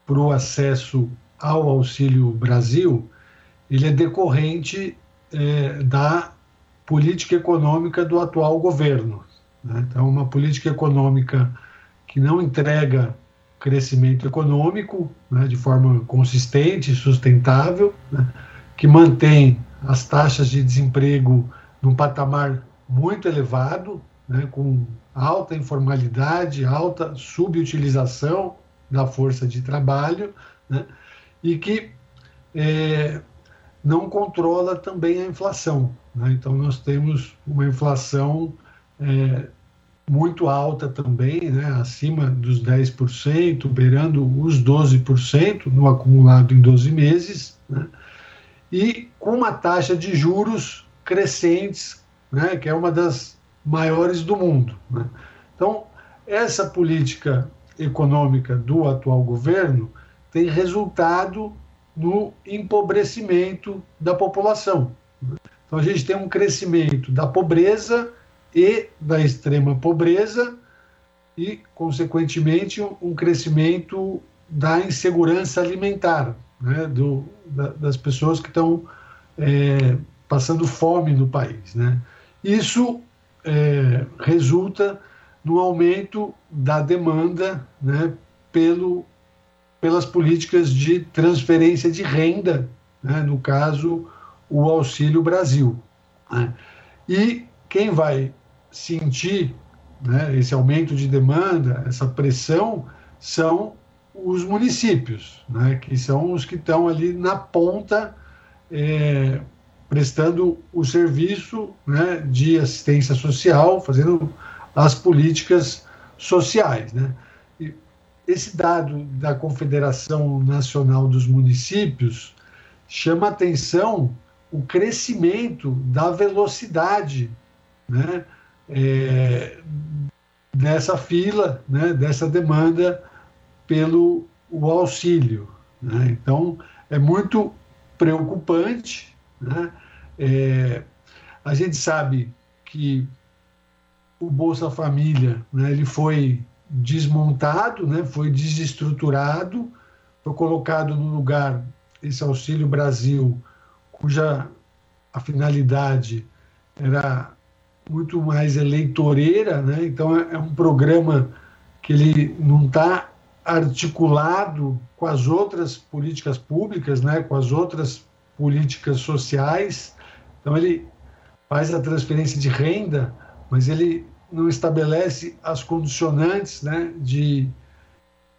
para o acesso ao Auxílio Brasil, ele é decorrente é, da política econômica do atual governo. Né? Então, uma política econômica que não entrega crescimento econômico né, de forma consistente e sustentável, né, que mantém as taxas de desemprego num patamar muito elevado, né, com alta informalidade, alta subutilização da força de trabalho, né, e que é, não controla também a inflação. Né. Então, nós temos uma inflação é, muito alta também, né, acima dos 10%, beirando os 12% no acumulado em 12 meses, né, e com uma taxa de juros crescentes, né, que é uma das maiores do mundo. Né. Então, essa política econômica do atual governo tem resultado no empobrecimento da população. Então, a gente tem um crescimento da pobreza e da extrema pobreza e, consequentemente, um crescimento da insegurança alimentar, né, do, da, das pessoas que estão é, passando fome no país. Né. Isso é, resulta no aumento da demanda né, pelo, pelas políticas de transferência de renda, né, no caso, o Auxílio Brasil. Né. E quem vai sentir né, esse aumento de demanda, essa pressão, são os municípios, né, que são os que estão ali na ponta é, prestando o serviço né, de assistência social, fazendo as políticas sociais. Né. E esse dado da Confederação Nacional dos Municípios chama atenção o crescimento da velocidade né, é, dessa fila, né, dessa demanda pelo o auxílio. Né? Então, é muito preocupante. Né? É, a gente sabe que o Bolsa Família né, ele foi desmontado, né, foi desestruturado, foi colocado no lugar esse Auxílio Brasil, cuja a finalidade era muito mais eleitoreira, né? então é, é um programa que ele não está articulado com as outras políticas públicas, né, com as outras políticas sociais. Então ele faz a transferência de renda, mas ele não estabelece as condicionantes, né, de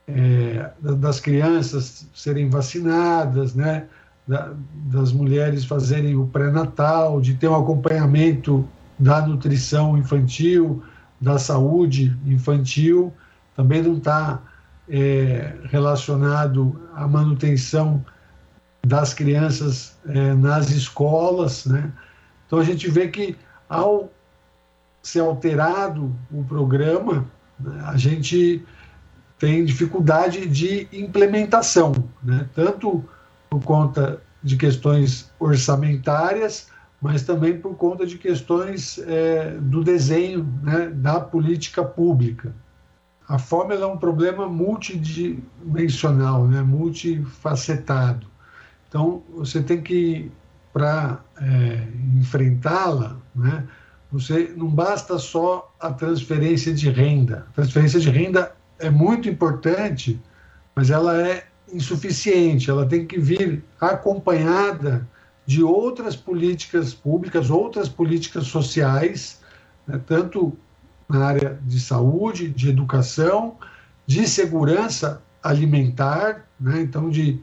é, das crianças serem vacinadas, né, da, das mulheres fazerem o pré-natal, de ter um acompanhamento da nutrição infantil, da saúde infantil, também não está é, relacionado à manutenção das crianças é, nas escolas. Né? Então a gente vê que ao ser alterado o programa, né, a gente tem dificuldade de implementação, né? tanto por conta de questões orçamentárias, mas também por conta de questões é, do desenho né, da política pública. A fome é um problema multidimensional, né, multifacetado. Então, você tem que, para é, enfrentá-la, né, você não basta só a transferência de renda. A transferência de renda é muito importante, mas ela é insuficiente. Ela tem que vir acompanhada de outras políticas públicas, outras políticas sociais, né, tanto na área de saúde, de educação, de segurança alimentar, né? então de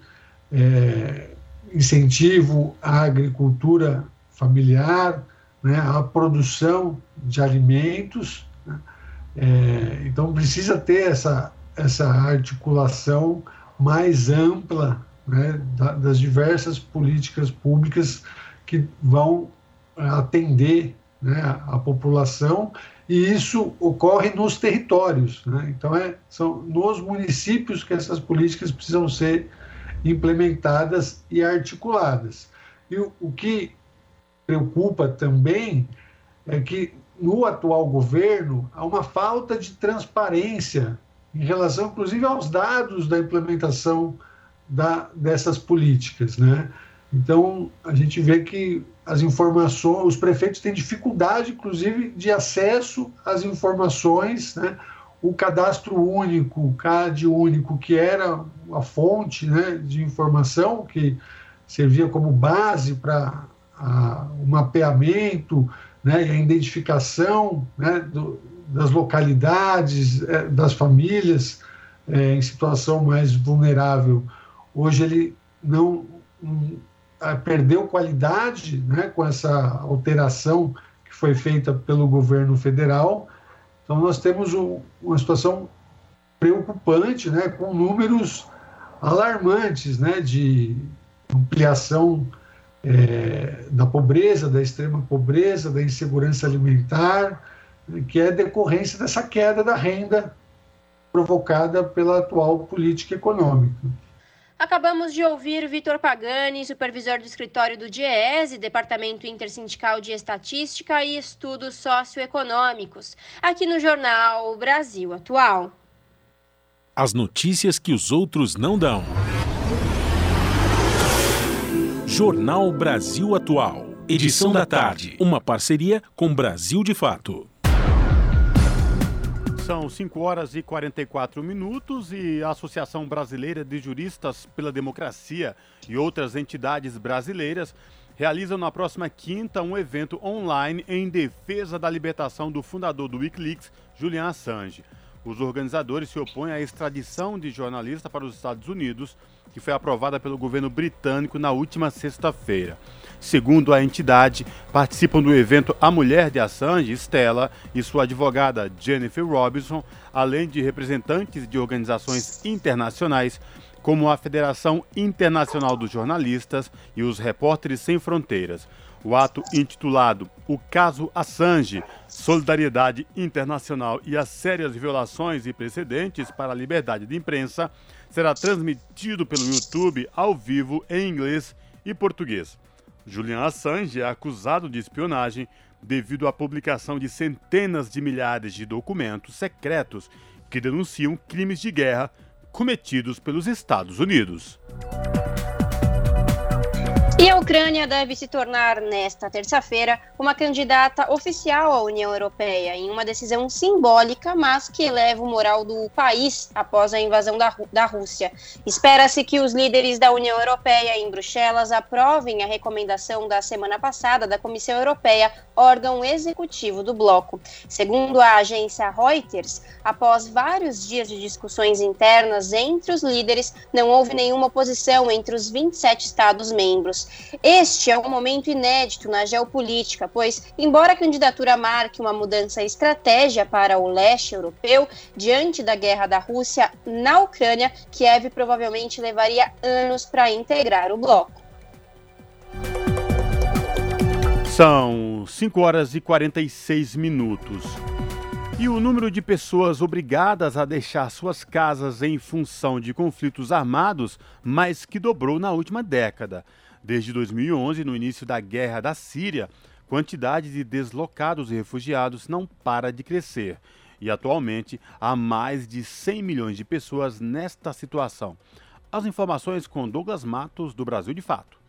é, incentivo à agricultura familiar, né? à produção de alimentos. Né? É, então precisa ter essa, essa articulação mais ampla né? da, das diversas políticas públicas que vão atender né, a população e isso ocorre nos territórios. Né? Então, é, são nos municípios que essas políticas precisam ser implementadas e articuladas. E o, o que preocupa também é que no atual governo há uma falta de transparência em relação, inclusive, aos dados da implementação da, dessas políticas. Né? Então, a gente vê que as informações, os prefeitos têm dificuldade, inclusive, de acesso às informações, né? O cadastro único, o CAD único, que era a fonte né, de informação que servia como base para o mapeamento né, e a identificação né, do, das localidades, é, das famílias é, em situação mais vulnerável. Hoje ele não perdeu qualidade né, com essa alteração que foi feita pelo governo federal. Então, nós temos um, uma situação preocupante, né, com números alarmantes né, de ampliação é, da pobreza, da extrema pobreza, da insegurança alimentar, que é decorrência dessa queda da renda provocada pela atual política econômica. Acabamos de ouvir Vitor Pagani, supervisor do escritório do DIEESE, Departamento Intersindical de Estatística e Estudos Socioeconômicos, aqui no jornal Brasil Atual. As notícias que os outros não dão. Jornal Brasil Atual. Edição da tarde. Uma parceria com Brasil de Fato. São 5 horas e 44 minutos e a Associação Brasileira de Juristas pela Democracia e outras entidades brasileiras realizam na próxima quinta um evento online em defesa da libertação do fundador do Wikileaks, Julian Assange. Os organizadores se opõem à extradição de jornalista para os Estados Unidos, que foi aprovada pelo governo britânico na última sexta-feira. Segundo a entidade, participam do evento a mulher de Assange, Stella, e sua advogada Jennifer Robinson, além de representantes de organizações internacionais como a Federação Internacional dos Jornalistas e os Repórteres Sem Fronteiras. O ato intitulado O Caso Assange, Solidariedade Internacional e as Sérias Violações e Precedentes para a Liberdade de Imprensa será transmitido pelo YouTube ao vivo em inglês e português. Julian Assange é acusado de espionagem devido à publicação de centenas de milhares de documentos secretos que denunciam crimes de guerra cometidos pelos Estados Unidos. E a Ucrânia deve se tornar, nesta terça-feira, uma candidata oficial à União Europeia, em uma decisão simbólica, mas que eleva o moral do país após a invasão da, da Rússia. Espera-se que os líderes da União Europeia em Bruxelas aprovem a recomendação da semana passada da Comissão Europeia, órgão executivo do bloco. Segundo a agência Reuters, após vários dias de discussões internas entre os líderes, não houve nenhuma oposição entre os 27 Estados-membros. Este é um momento inédito na geopolítica, pois, embora a candidatura marque uma mudança estratégia para o leste europeu, diante da guerra da Rússia na Ucrânia, Kiev provavelmente levaria anos para integrar o bloco. São 5 horas e 46 minutos. E o número de pessoas obrigadas a deixar suas casas em função de conflitos armados mais que dobrou na última década. Desde 2011, no início da guerra da Síria, quantidade de deslocados e refugiados não para de crescer. E atualmente há mais de 100 milhões de pessoas nesta situação. As informações com Douglas Matos, do Brasil de Fato.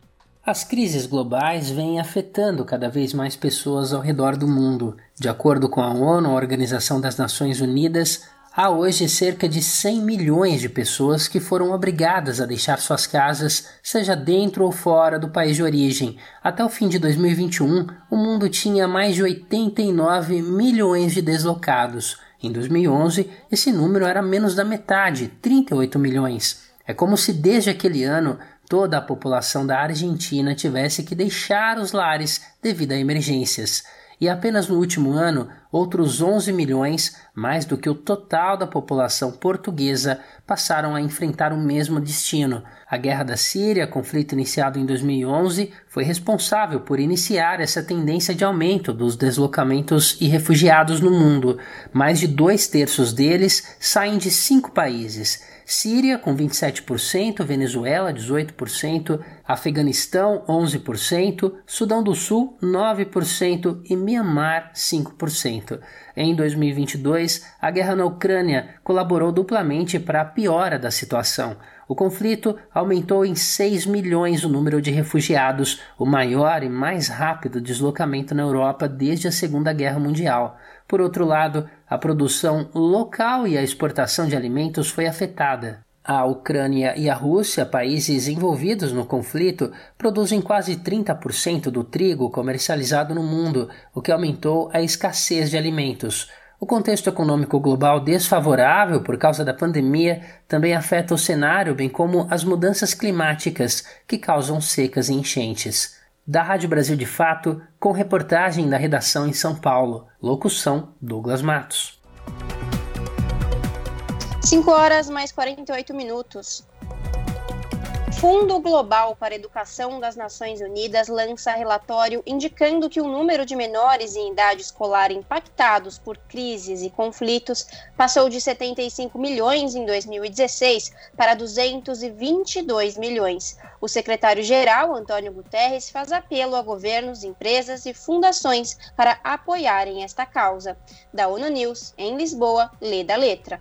As crises globais vêm afetando cada vez mais pessoas ao redor do mundo. De acordo com a ONU, a Organização das Nações Unidas, há hoje cerca de 100 milhões de pessoas que foram obrigadas a deixar suas casas, seja dentro ou fora do país de origem. Até o fim de 2021, o mundo tinha mais de 89 milhões de deslocados. Em 2011, esse número era menos da metade, 38 milhões. É como se desde aquele ano toda a população da Argentina tivesse que deixar os lares devido a emergências e apenas no último ano, outros 11 milhões, mais do que o total da população portuguesa, passaram a enfrentar o mesmo destino. A Guerra da Síria, conflito iniciado em 2011, foi responsável por iniciar essa tendência de aumento dos deslocamentos e refugiados no mundo. Mais de dois terços deles saem de cinco países. Síria com 27%, Venezuela 18%, Afeganistão 11%, Sudão do Sul 9% e Myanmar 5%. Em 2022, a guerra na Ucrânia colaborou duplamente para a piora da situação. O conflito aumentou em 6 milhões o número de refugiados, o maior e mais rápido deslocamento na Europa desde a Segunda Guerra Mundial. Por outro lado, a produção local e a exportação de alimentos foi afetada. A Ucrânia e a Rússia, países envolvidos no conflito, produzem quase 30% do trigo comercializado no mundo, o que aumentou a escassez de alimentos. O contexto econômico global desfavorável por causa da pandemia também afeta o cenário, bem como as mudanças climáticas que causam secas e enchentes da Rádio Brasil de Fato, com reportagem da redação em São Paulo. Locução: Douglas Matos. 5 horas mais 48 minutos. Fundo Global para a Educação das Nações Unidas lança relatório indicando que o número de menores em idade escolar impactados por crises e conflitos passou de 75 milhões em 2016 para 222 milhões. O secretário-geral, Antônio Guterres, faz apelo a governos, empresas e fundações para apoiarem esta causa. Da ONU News, em Lisboa, lê da letra.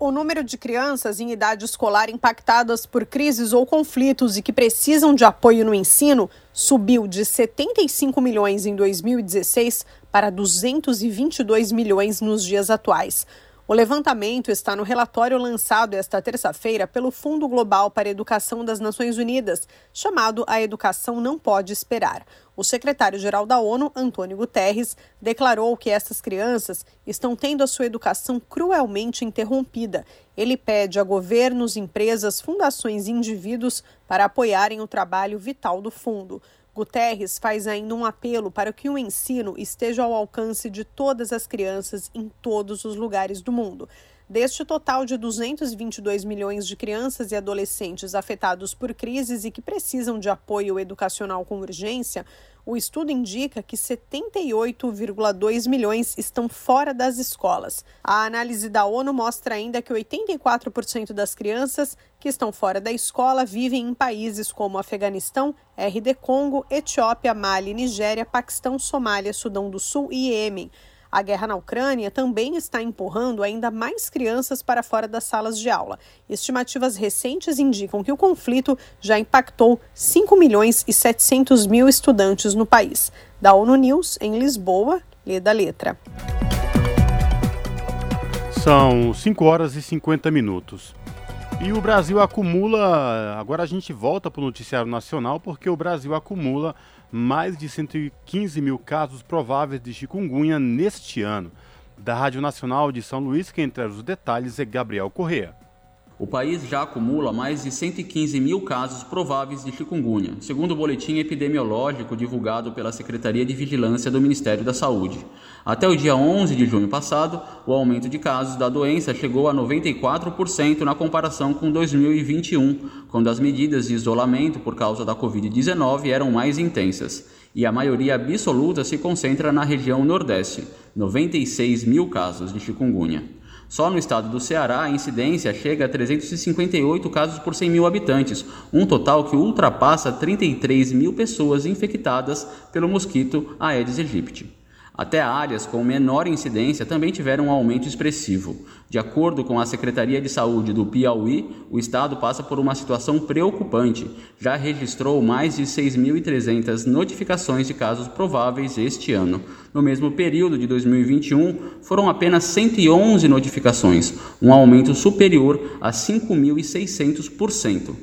O número de crianças em idade escolar impactadas por crises ou conflitos e que precisam de apoio no ensino subiu de 75 milhões em 2016 para 222 milhões nos dias atuais. O levantamento está no relatório lançado esta terça-feira pelo Fundo Global para a Educação das Nações Unidas, chamado A Educação Não Pode Esperar. O secretário-geral da ONU, Antônio Guterres, declarou que essas crianças estão tendo a sua educação cruelmente interrompida. Ele pede a governos, empresas, fundações e indivíduos para apoiarem o trabalho vital do fundo. Guterres faz ainda um apelo para que o ensino esteja ao alcance de todas as crianças em todos os lugares do mundo. Deste total de 222 milhões de crianças e adolescentes afetados por crises e que precisam de apoio educacional com urgência, o estudo indica que 78,2 milhões estão fora das escolas. A análise da ONU mostra ainda que 84% das crianças que estão fora da escola vivem em países como Afeganistão, RD Congo, Etiópia, Mali, Nigéria, Paquistão, Somália, Sudão do Sul e Iêmen. A guerra na Ucrânia também está empurrando ainda mais crianças para fora das salas de aula. Estimativas recentes indicam que o conflito já impactou 5 milhões e 700 mil estudantes no país. Da ONU News, em Lisboa, lê da letra. São 5 horas e 50 minutos. E o Brasil acumula. Agora a gente volta para o noticiário nacional, porque o Brasil acumula mais de 115 mil casos prováveis de chikungunya neste ano. Da Rádio Nacional de São Luís, quem traz os detalhes é Gabriel Correa. O país já acumula mais de 115 mil casos prováveis de chikungunya, segundo o boletim epidemiológico divulgado pela Secretaria de Vigilância do Ministério da Saúde. Até o dia 11 de junho passado, o aumento de casos da doença chegou a 94% na comparação com 2021, quando as medidas de isolamento por causa da Covid-19 eram mais intensas. E a maioria absoluta se concentra na região Nordeste, 96 mil casos de chikungunya. Só no estado do Ceará, a incidência chega a 358 casos por 100 mil habitantes, um total que ultrapassa 33 mil pessoas infectadas pelo mosquito Aedes aegypti. Até áreas com menor incidência também tiveram um aumento expressivo. De acordo com a Secretaria de Saúde do Piauí, o estado passa por uma situação preocupante. Já registrou mais de 6.300 notificações de casos prováveis este ano. No mesmo período de 2021, foram apenas 111 notificações, um aumento superior a 5.600%.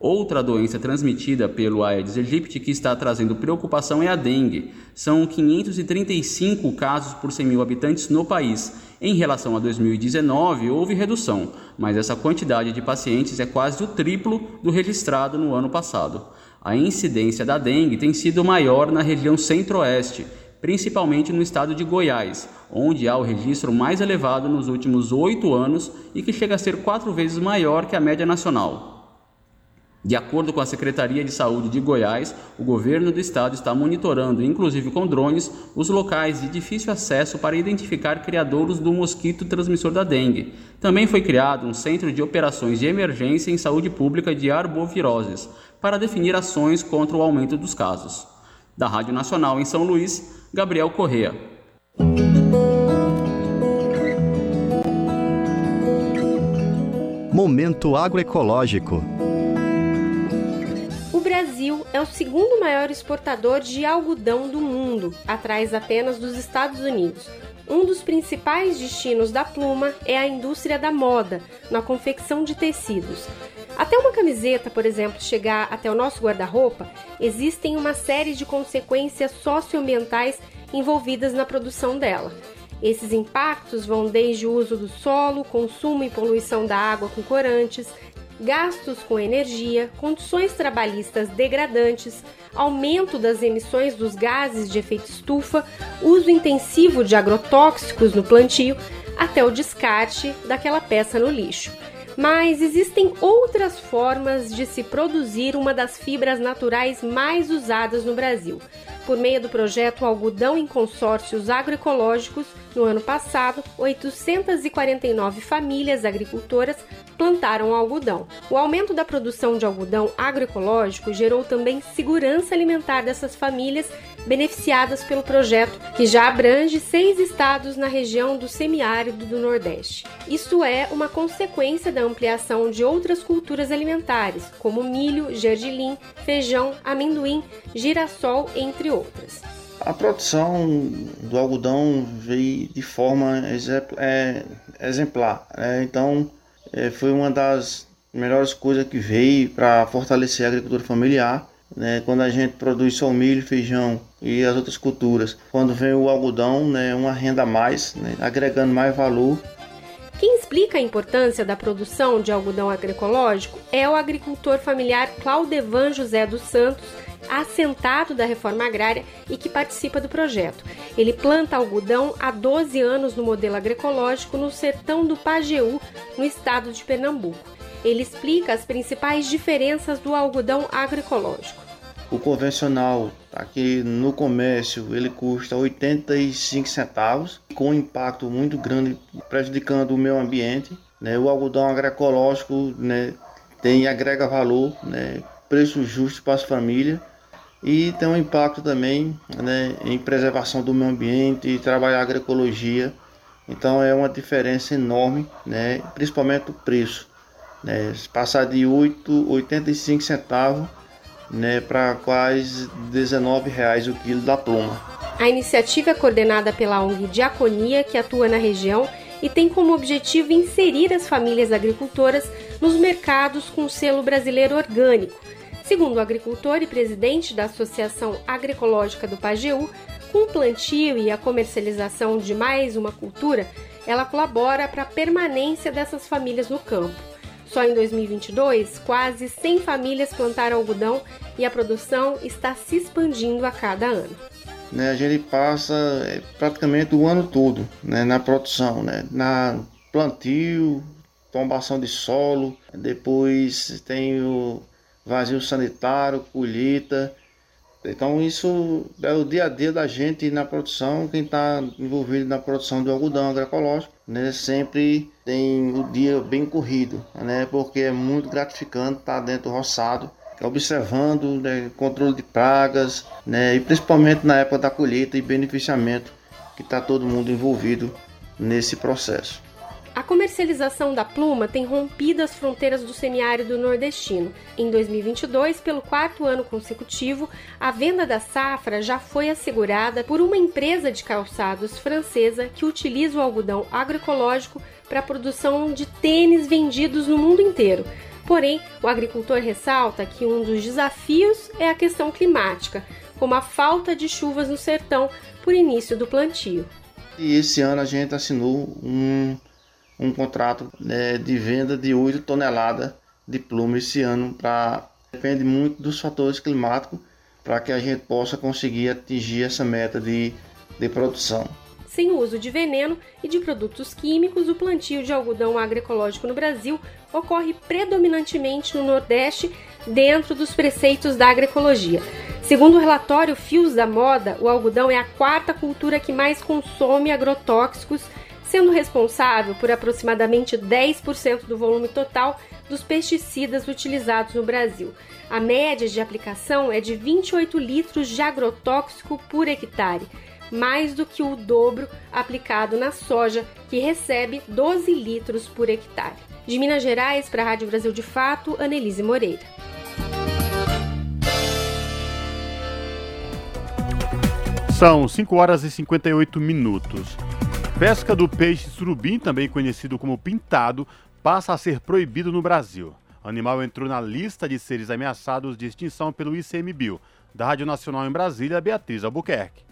Outra doença transmitida pelo Aedes aegypti que está trazendo preocupação é a dengue. São 535 casos por 100 mil habitantes no país. Em relação a 2019, houve redução, mas essa quantidade de pacientes é quase o triplo do registrado no ano passado. A incidência da dengue tem sido maior na região centro-oeste, principalmente no estado de Goiás, onde há o registro mais elevado nos últimos oito anos e que chega a ser quatro vezes maior que a média nacional. De acordo com a Secretaria de Saúde de Goiás, o governo do estado está monitorando, inclusive com drones, os locais de difícil acesso para identificar criadouros do mosquito transmissor da dengue. Também foi criado um centro de operações de emergência em saúde pública de arboviroses para definir ações contra o aumento dos casos. Da Rádio Nacional em São Luís, Gabriel Correa. Momento agroecológico. Brasil é o segundo maior exportador de algodão do mundo, atrás apenas dos Estados Unidos. Um dos principais destinos da pluma é a indústria da moda, na confecção de tecidos. Até uma camiseta, por exemplo, chegar até o nosso guarda-roupa, existem uma série de consequências socioambientais envolvidas na produção dela. Esses impactos vão desde o uso do solo, consumo e poluição da água com corantes, gastos com energia, condições trabalhistas degradantes, aumento das emissões dos gases de efeito estufa, uso intensivo de agrotóxicos no plantio, até o descarte daquela peça no lixo. Mas existem outras formas de se produzir uma das fibras naturais mais usadas no Brasil. Por meio do projeto Algodão em Consórcios Agroecológicos, no ano passado, 849 famílias agricultoras plantaram algodão. O aumento da produção de algodão agroecológico gerou também segurança alimentar dessas famílias beneficiadas pelo projeto, que já abrange seis estados na região do semiárido do Nordeste. Isso é uma consequência da ampliação de outras culturas alimentares, como milho, gergelim, feijão, amendoim, girassol, entre outras. A produção do algodão veio de forma é, exemplar. Né? Então, é, foi uma das melhores coisas que veio para fortalecer a agricultura familiar. Né? Quando a gente produz só milho, feijão e as outras culturas, quando vem o algodão, né, uma renda a mais, né, agregando mais valor. Quem explica a importância da produção de algodão agroecológico é o agricultor familiar Claudevan José dos Santos, assentado da reforma agrária e que participa do projeto. Ele planta algodão há 12 anos no modelo agroecológico no sertão do Pajeú, no estado de Pernambuco. Ele explica as principais diferenças do algodão agroecológico. O convencional, aqui no comércio, ele custa 85 centavos, com um impacto muito grande, prejudicando o meio ambiente. Né? O algodão agroecológico né, tem agrega valor, né, preço justo para as famílias e tem um impacto também né, em preservação do meio ambiente e trabalhar a agroecologia. Então é uma diferença enorme, né, principalmente o preço. Né, passar de 8, 85 centavos né, para quase 19 reais o quilo da pluma. A iniciativa é coordenada pela ONG Diaconia, que atua na região e tem como objetivo inserir as famílias agricultoras nos mercados com selo brasileiro orgânico Segundo o agricultor e presidente da Associação Agroecológica do Pajeú, com o plantio e a comercialização de mais uma cultura, ela colabora para a permanência dessas famílias no campo. Só em 2022, quase 100 famílias plantaram algodão e a produção está se expandindo a cada ano. Né, a gente passa é, praticamente o ano todo né, na produção, né, na plantio, tombação de solo, depois tem o vazio sanitário, colheita. Então isso é o dia a dia da gente na produção, quem está envolvido na produção do algodão agroecológico, né, sempre tem o dia bem corrido, né, porque é muito gratificante estar dentro do roçado, observando né, controle de pragas, né, e principalmente na época da colheita e beneficiamento, que está todo mundo envolvido nesse processo. A comercialização da pluma tem rompido as fronteiras do semiárido nordestino. Em 2022, pelo quarto ano consecutivo, a venda da safra já foi assegurada por uma empresa de calçados francesa que utiliza o algodão agroecológico para a produção de tênis vendidos no mundo inteiro. Porém, o agricultor ressalta que um dos desafios é a questão climática, como a falta de chuvas no sertão por início do plantio. E esse ano a gente assinou um um contrato né, de venda de 8 toneladas de pluma esse ano. Pra, depende muito dos fatores climáticos para que a gente possa conseguir atingir essa meta de, de produção. Sem o uso de veneno e de produtos químicos, o plantio de algodão agroecológico no Brasil ocorre predominantemente no Nordeste, dentro dos preceitos da agroecologia. Segundo o relatório Fios da Moda, o algodão é a quarta cultura que mais consome agrotóxicos sendo responsável por aproximadamente 10% do volume total dos pesticidas utilizados no Brasil. A média de aplicação é de 28 litros de agrotóxico por hectare, mais do que o dobro aplicado na soja, que recebe 12 litros por hectare. De Minas Gerais, para a Rádio Brasil de Fato, Anelise Moreira. São 5 horas e 58 minutos. Pesca do peixe surubim, também conhecido como pintado, passa a ser proibido no Brasil. O animal entrou na lista de seres ameaçados de extinção pelo ICMBio. Da Rádio Nacional em Brasília, Beatriz Albuquerque.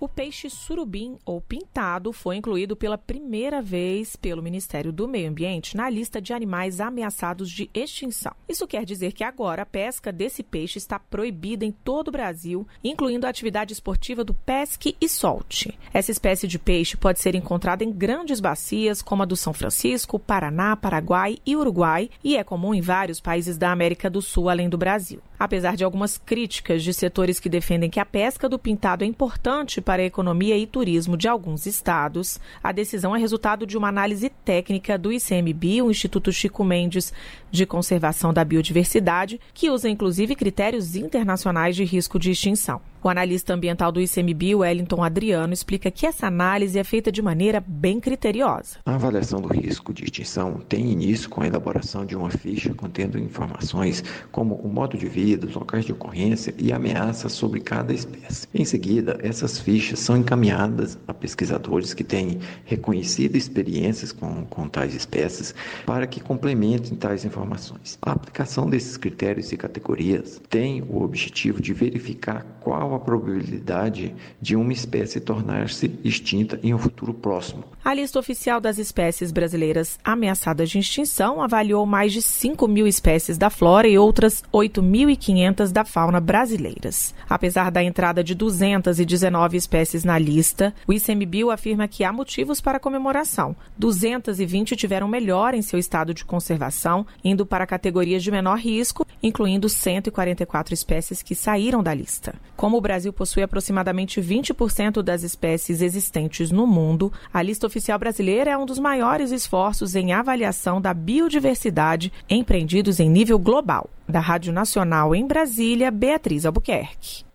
O peixe surubim ou pintado foi incluído pela primeira vez pelo Ministério do Meio Ambiente na lista de animais ameaçados de extinção. Isso quer dizer que agora a pesca desse peixe está proibida em todo o Brasil, incluindo a atividade esportiva do pesque e solte. Essa espécie de peixe pode ser encontrada em grandes bacias, como a do São Francisco, Paraná, Paraguai e Uruguai, e é comum em vários países da América do Sul, além do Brasil. Apesar de algumas críticas de setores que defendem que a pesca do pintado é importante para a economia e turismo de alguns estados, a decisão é resultado de uma análise técnica do ICMBio, o Instituto Chico Mendes de Conservação da Biodiversidade, que usa inclusive critérios internacionais de risco de extinção. O analista ambiental do ICMBio, Wellington Adriano, explica que essa análise é feita de maneira bem criteriosa. A avaliação do risco de extinção tem início com a elaboração de uma ficha contendo informações como o modo de vida, os locais de ocorrência e ameaças sobre cada espécie. Em seguida, essas fichas são encaminhadas a pesquisadores que têm reconhecido experiências com, com tais espécies para que complementem tais informações. A aplicação desses critérios e categorias tem o objetivo de verificar qual a probabilidade de uma espécie tornar-se extinta em um futuro próximo. A lista oficial das espécies brasileiras ameaçadas de extinção avaliou mais de 5 mil espécies da flora e outras 8.500 da fauna brasileiras. Apesar da entrada de 219 espécies na lista, o ICMBio afirma que há motivos para comemoração. 220 tiveram melhor em seu estado de conservação, indo para categorias de menor risco, incluindo 144 espécies que saíram da lista. Como o Brasil possui aproximadamente 20% das espécies existentes no mundo, a lista oficial brasileira é um dos maiores esforços em avaliação da biodiversidade empreendidos em nível global. Da Rádio Nacional em Brasília, Beatriz Albuquerque.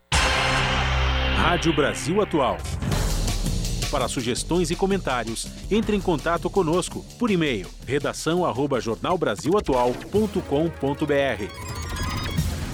Rádio Brasil Atual. Para sugestões e comentários, entre em contato conosco por e-mail redação@jornalbrasilatual.com.br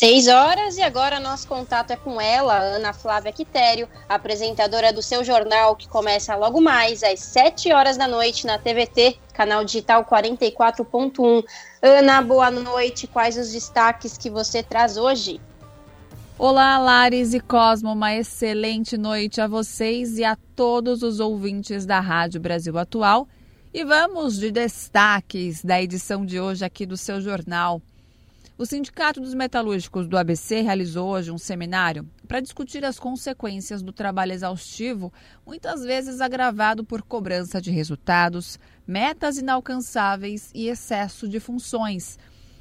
Seis horas e agora nosso contato é com ela, Ana Flávia Quitério, apresentadora do seu jornal, que começa logo mais às sete horas da noite na TVT, canal digital 44.1. Ana, boa noite. Quais os destaques que você traz hoje? Olá, Lares e Cosmo, uma excelente noite a vocês e a todos os ouvintes da Rádio Brasil Atual. E vamos de destaques da edição de hoje aqui do seu jornal. O Sindicato dos Metalúrgicos do ABC realizou hoje um seminário para discutir as consequências do trabalho exaustivo, muitas vezes agravado por cobrança de resultados, metas inalcançáveis e excesso de funções.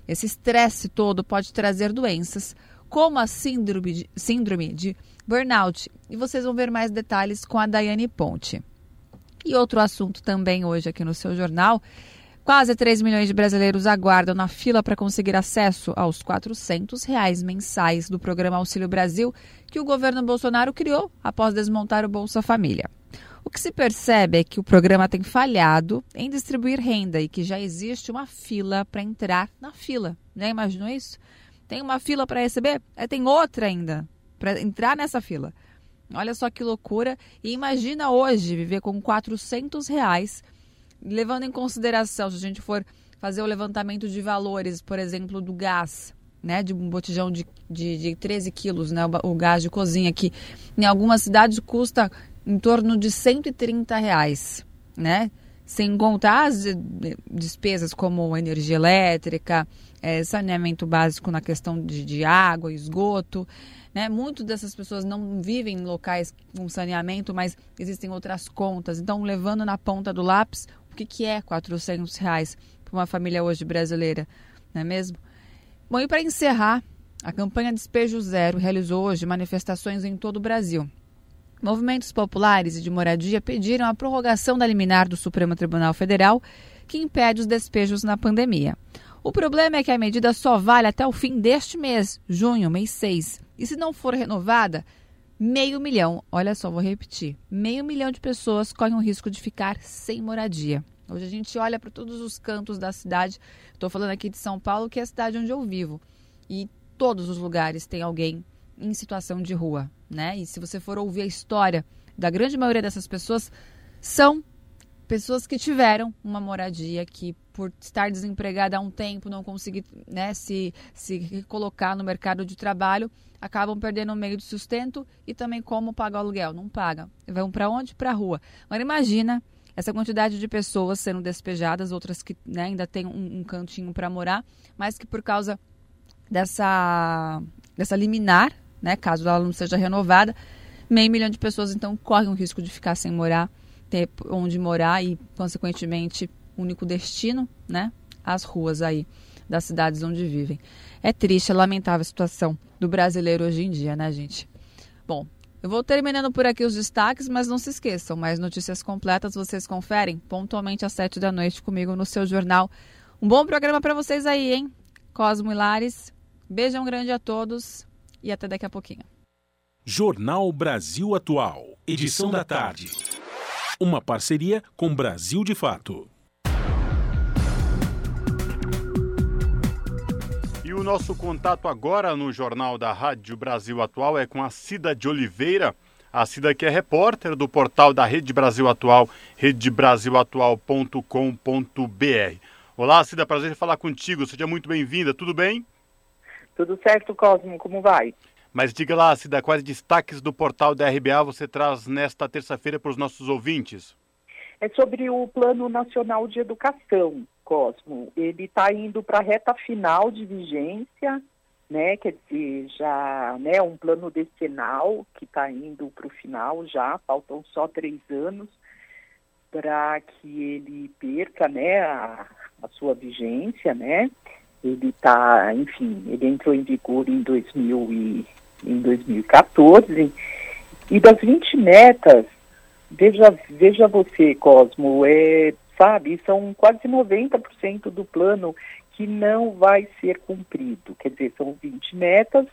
Esse estresse todo pode trazer doenças, como a síndrome de, síndrome de burnout. E vocês vão ver mais detalhes com a Daiane Ponte. E outro assunto também hoje aqui no seu jornal Quase 3 milhões de brasileiros aguardam na fila para conseguir acesso aos 400 reais mensais do programa Auxílio Brasil que o governo Bolsonaro criou após desmontar o Bolsa Família. O que se percebe é que o programa tem falhado em distribuir renda e que já existe uma fila para entrar na fila. Já imaginou isso? Tem uma fila para receber? É, tem outra ainda para entrar nessa fila. Olha só que loucura. E imagina hoje viver com 400 reais levando em consideração, se a gente for fazer o levantamento de valores, por exemplo, do gás, né, de um botijão de, de, de 13 quilos, né, o, o, gás de cozinha, que em algumas cidades custa em torno de 130 reais, né? Sem contar as despesas como energia elétrica, é, saneamento básico na questão de, de água, esgoto. Né? Muitas dessas pessoas não vivem em locais com saneamento, mas existem outras contas. Então, levando na ponta do lápis, que, que é 400 reais para uma família hoje brasileira, não é mesmo? Bom, e para encerrar, a campanha Despejo Zero realizou hoje manifestações em todo o Brasil. Movimentos populares e de moradia pediram a prorrogação da liminar do Supremo Tribunal Federal que impede os despejos na pandemia. O problema é que a medida só vale até o fim deste mês, junho, mês 6. E se não for renovada, meio milhão, olha só, vou repetir, meio milhão de pessoas correm o risco de ficar sem moradia. Hoje a gente olha para todos os cantos da cidade. Estou falando aqui de São Paulo, que é a cidade onde eu vivo. E todos os lugares tem alguém em situação de rua, né? E se você for ouvir a história da grande maioria dessas pessoas, são pessoas que tiveram uma moradia que por estar desempregada há um tempo, não conseguir né, se, se colocar no mercado de trabalho, acabam perdendo o meio de sustento e também como pagar o aluguel. Não pagam. Vão para onde? Para a rua. Agora imagina essa quantidade de pessoas sendo despejadas, outras que né, ainda têm um, um cantinho para morar, mas que por causa dessa, dessa liminar, né, caso ela não seja renovada, meio milhão de pessoas então correm o risco de ficar sem morar, ter onde morar e, consequentemente, único destino, né, as ruas aí das cidades onde vivem. É triste, é lamentável a situação do brasileiro hoje em dia, né, gente? Bom, eu vou terminando por aqui os destaques, mas não se esqueçam, mais notícias completas vocês conferem pontualmente às sete da noite comigo no seu jornal. Um bom programa para vocês aí, hein? Cosmo e Lares. Beijão grande a todos e até daqui a pouquinho. Jornal Brasil Atual, edição da tarde. Uma parceria com Brasil de Fato. E o nosso contato agora no Jornal da Rádio Brasil Atual é com a Cida de Oliveira. A Cida que é repórter do portal da Rede Brasil Atual, redebrasilatual.com.br. Olá, Cida, prazer em falar contigo. Seja muito bem-vinda. Tudo bem? Tudo certo, Cosmo. Como vai? Mas diga lá, Cida, quais destaques do portal da RBA você traz nesta terça-feira para os nossos ouvintes? É sobre o Plano Nacional de Educação. Cosmo. Ele está indo para a reta final de vigência, né? Quer dizer, já né, um plano decenal que está indo para o final já, faltam só três anos para que ele perca né, a, a sua vigência, né? Ele está, enfim, ele entrou em vigor em, 2000 e, em 2014 e das 20 metas, veja, veja você, Cosmo, é sabe? São quase 90% do plano que não vai ser cumprido. Quer dizer, são 20 metas,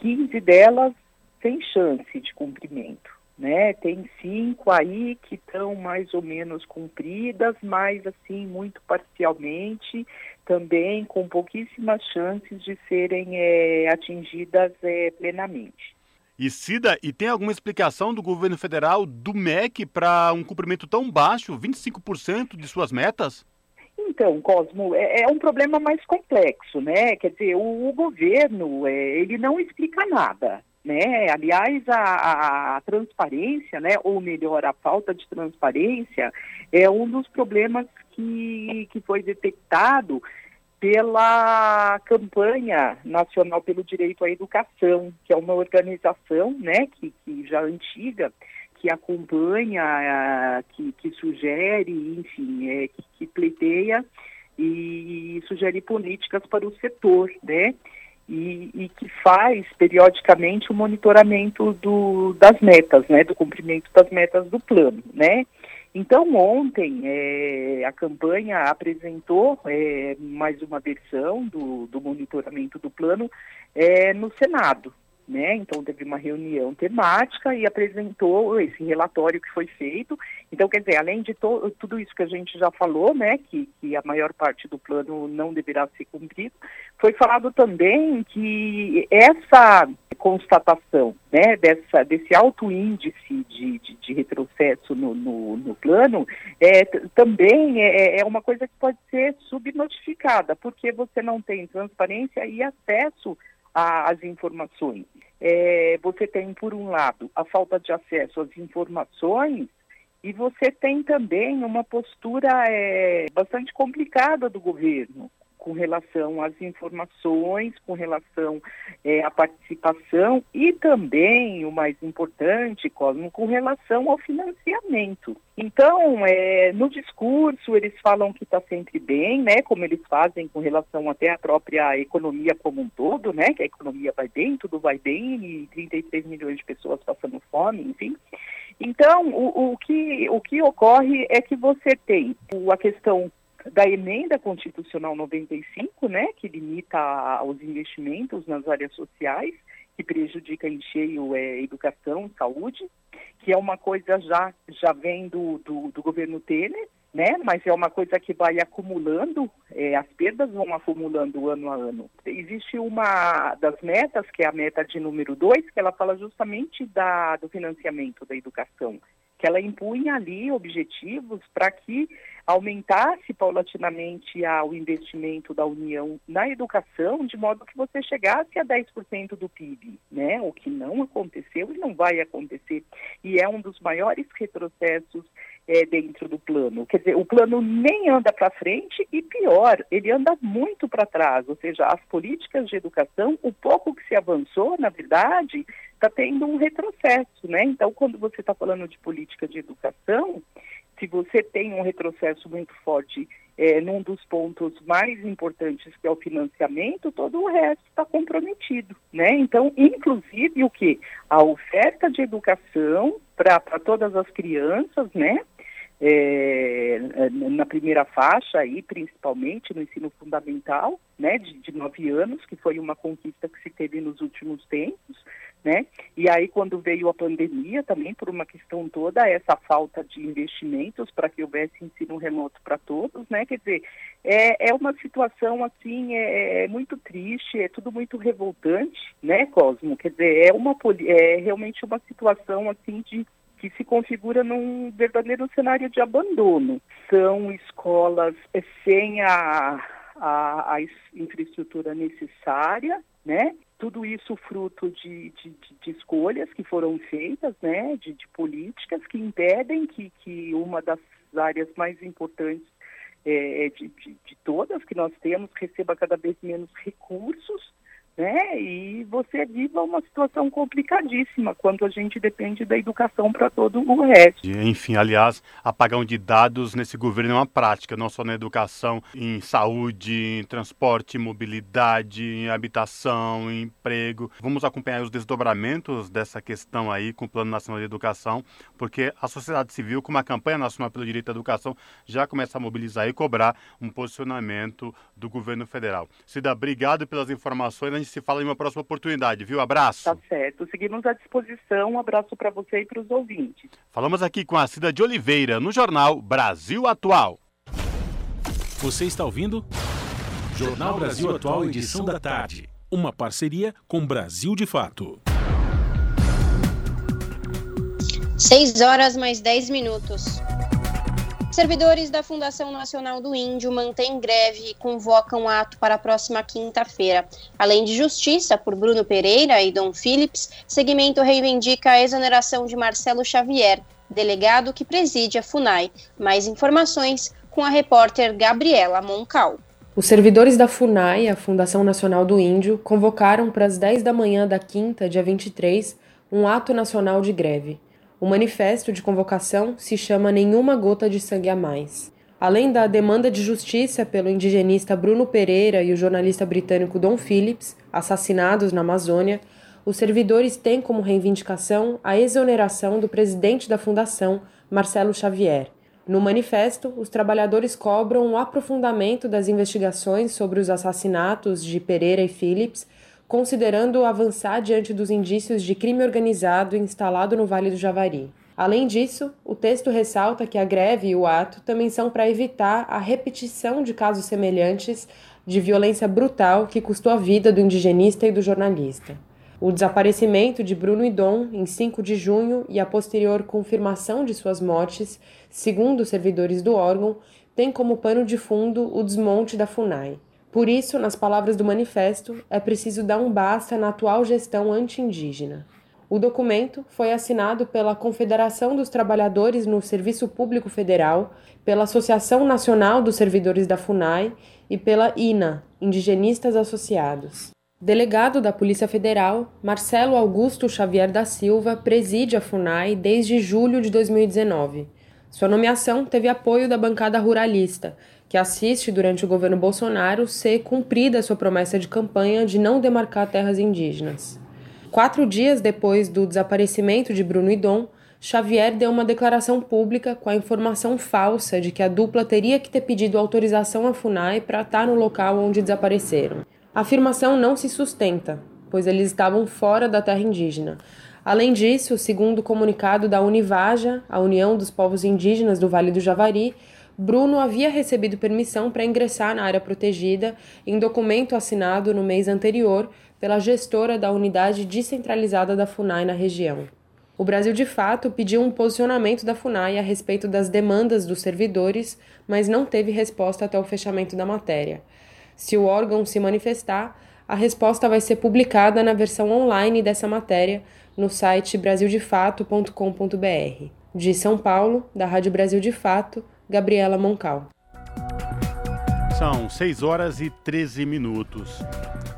15 delas sem chance de cumprimento. Né? Tem cinco aí que estão mais ou menos cumpridas, mas assim, muito parcialmente, também com pouquíssimas chances de serem é, atingidas é, plenamente. E Cida, e tem alguma explicação do governo federal, do MEC, para um cumprimento tão baixo, 25% de suas metas? Então, Cosmo, é, é, um problema mais complexo, né? Quer dizer, o, o governo, é, ele não explica nada, né? Aliás, a, a, transparência, né? Ou melhor, a falta de transparência é um dos problemas que, que foi detectado pela campanha nacional pelo direito à educação, que é uma organização, né, que, que já antiga, que acompanha, que, que sugere, enfim, é, que, que pleiteia e sugere políticas para o setor, né? E, e, que faz periodicamente o monitoramento do, das metas, né, do cumprimento das metas do plano, né? Então, ontem, é, a campanha apresentou é, mais uma versão do, do monitoramento do plano é, no Senado. Né? Então, teve uma reunião temática e apresentou esse relatório que foi feito. Então, quer dizer, além de tudo isso que a gente já falou, né, que, que a maior parte do plano não deverá ser cumprido, foi falado também que essa constatação né, dessa, desse alto índice de, de, de retrocesso no, no, no, plano é, também é, é uma coisa que pode ser subnotificada, porque você não tem transparência e acesso às informações. É, você tem, por um lado, a falta de acesso às informações e você tem também uma postura é, bastante complicada do governo com relação às informações, com relação é, à participação e também, o mais importante, Cosmo, com relação ao financiamento. Então, é, no discurso, eles falam que está sempre bem, né, como eles fazem com relação até à própria economia como um todo, né, que a economia vai bem, tudo vai bem, e 33 milhões de pessoas passando fome, enfim. Então, o, o, que, o que ocorre é que você tem a questão da emenda constitucional 95, né, que limita os investimentos nas áreas sociais, que prejudica em cheio é, educação, saúde, que é uma coisa já já vem do, do, do governo Temer, né? Mas é uma coisa que vai acumulando, é, as perdas vão acumulando ano a ano. Existe uma das metas, que é a meta de número dois, que ela fala justamente da, do financiamento da educação que ela impunha ali objetivos para que aumentasse paulatinamente o investimento da União na educação, de modo que você chegasse a 10% do PIB, né? O que não aconteceu e não vai acontecer. E é um dos maiores retrocessos é, dentro do plano. Quer dizer, o plano nem anda para frente e pior, ele anda muito para trás. Ou seja, as políticas de educação, o pouco que se avançou, na verdade, está tendo um retrocesso, né? Então, quando você está falando de política de educação, se você tem um retrocesso muito forte é, num dos pontos mais importantes, que é o financiamento, todo o resto está comprometido, né? Então, inclusive o que? A oferta de educação para todas as crianças, né? É, na primeira faixa aí, principalmente no ensino fundamental, né, de, de nove anos, que foi uma conquista que se teve nos últimos tempos, né? E aí quando veio a pandemia também por uma questão toda essa falta de investimentos para que houvesse ensino remoto para todos, né? Quer dizer, é, é uma situação assim é, é, muito triste, é tudo muito revoltante, né, Cosmo? Quer dizer, é uma é realmente uma situação assim de que se configura num verdadeiro cenário de abandono. São escolas sem a, a, a infraestrutura necessária, né? tudo isso fruto de, de, de, escolhas que foram feitas, né, de, de políticas que impedem que, que uma das áreas mais importantes é, de, de, todas que nós temos receba cada vez menos recursos né? E você viva uma situação complicadíssima quando a gente depende da educação para todo o resto. Enfim, aliás, apagão de dados nesse governo é uma prática, não só na educação, em saúde, em transporte, mobilidade, em habitação, em emprego. Vamos acompanhar os desdobramentos dessa questão aí com o Plano Nacional de Educação, porque a sociedade civil, com uma campanha nacional pelo direito à educação, já começa a mobilizar e cobrar um posicionamento do governo federal. Cida, obrigado pelas informações gente se fala em uma próxima oportunidade, viu? Abraço. Tá certo. Seguimos à disposição. Um abraço para você e para os ouvintes. Falamos aqui com a Cida de Oliveira, no jornal Brasil Atual. Você está ouvindo? Jornal Brasil Atual, edição da tarde. Uma parceria com Brasil de Fato. 6 horas mais 10 minutos. Servidores da Fundação Nacional do Índio mantêm greve e convocam ato para a próxima quinta-feira. Além de justiça por Bruno Pereira e Dom Phillips, segmento reivindica a exoneração de Marcelo Xavier, delegado que preside a FUNAI. Mais informações com a repórter Gabriela Moncal. Os servidores da FUNAI, a Fundação Nacional do Índio, convocaram para as 10 da manhã da quinta, dia 23, um ato nacional de greve. O manifesto de convocação se chama Nenhuma Gota de Sangue a Mais. Além da demanda de justiça pelo indigenista Bruno Pereira e o jornalista britânico Don Phillips, assassinados na Amazônia, os servidores têm como reivindicação a exoneração do presidente da fundação, Marcelo Xavier. No manifesto, os trabalhadores cobram um aprofundamento das investigações sobre os assassinatos de Pereira e Phillips considerando avançar diante dos indícios de crime organizado instalado no Vale do Javari. Além disso, o texto ressalta que a greve e o ato também são para evitar a repetição de casos semelhantes de violência brutal que custou a vida do indigenista e do jornalista. O desaparecimento de Bruno e Dom em 5 de junho e a posterior confirmação de suas mortes, segundo os servidores do órgão, tem como pano de fundo o desmonte da FUNAI. Por isso, nas palavras do manifesto, é preciso dar um basta na atual gestão anti-indígena. O documento foi assinado pela Confederação dos Trabalhadores no Serviço Público Federal, pela Associação Nacional dos Servidores da FUNAI e pela INA, Indigenistas Associados. Delegado da Polícia Federal, Marcelo Augusto Xavier da Silva preside a FUNAI desde julho de 2019. Sua nomeação teve apoio da bancada ruralista, que assiste durante o governo Bolsonaro ser cumprida a sua promessa de campanha de não demarcar terras indígenas. Quatro dias depois do desaparecimento de Bruno e Dom, Xavier deu uma declaração pública com a informação falsa de que a dupla teria que ter pedido autorização à FUNAI para estar no local onde desapareceram. A afirmação não se sustenta, pois eles estavam fora da terra indígena. Além disso, segundo o comunicado da Univaja, a União dos Povos Indígenas do Vale do Javari, Bruno havia recebido permissão para ingressar na área protegida em documento assinado no mês anterior pela gestora da unidade descentralizada da FUNAI na região. O Brasil de fato pediu um posicionamento da FUNAI a respeito das demandas dos servidores, mas não teve resposta até o fechamento da matéria. Se o órgão se manifestar, a resposta vai ser publicada na versão online dessa matéria no site brasildefato.com.br. De São Paulo, da Rádio Brasil de Fato, Gabriela Moncal. São 6 horas e 13 minutos.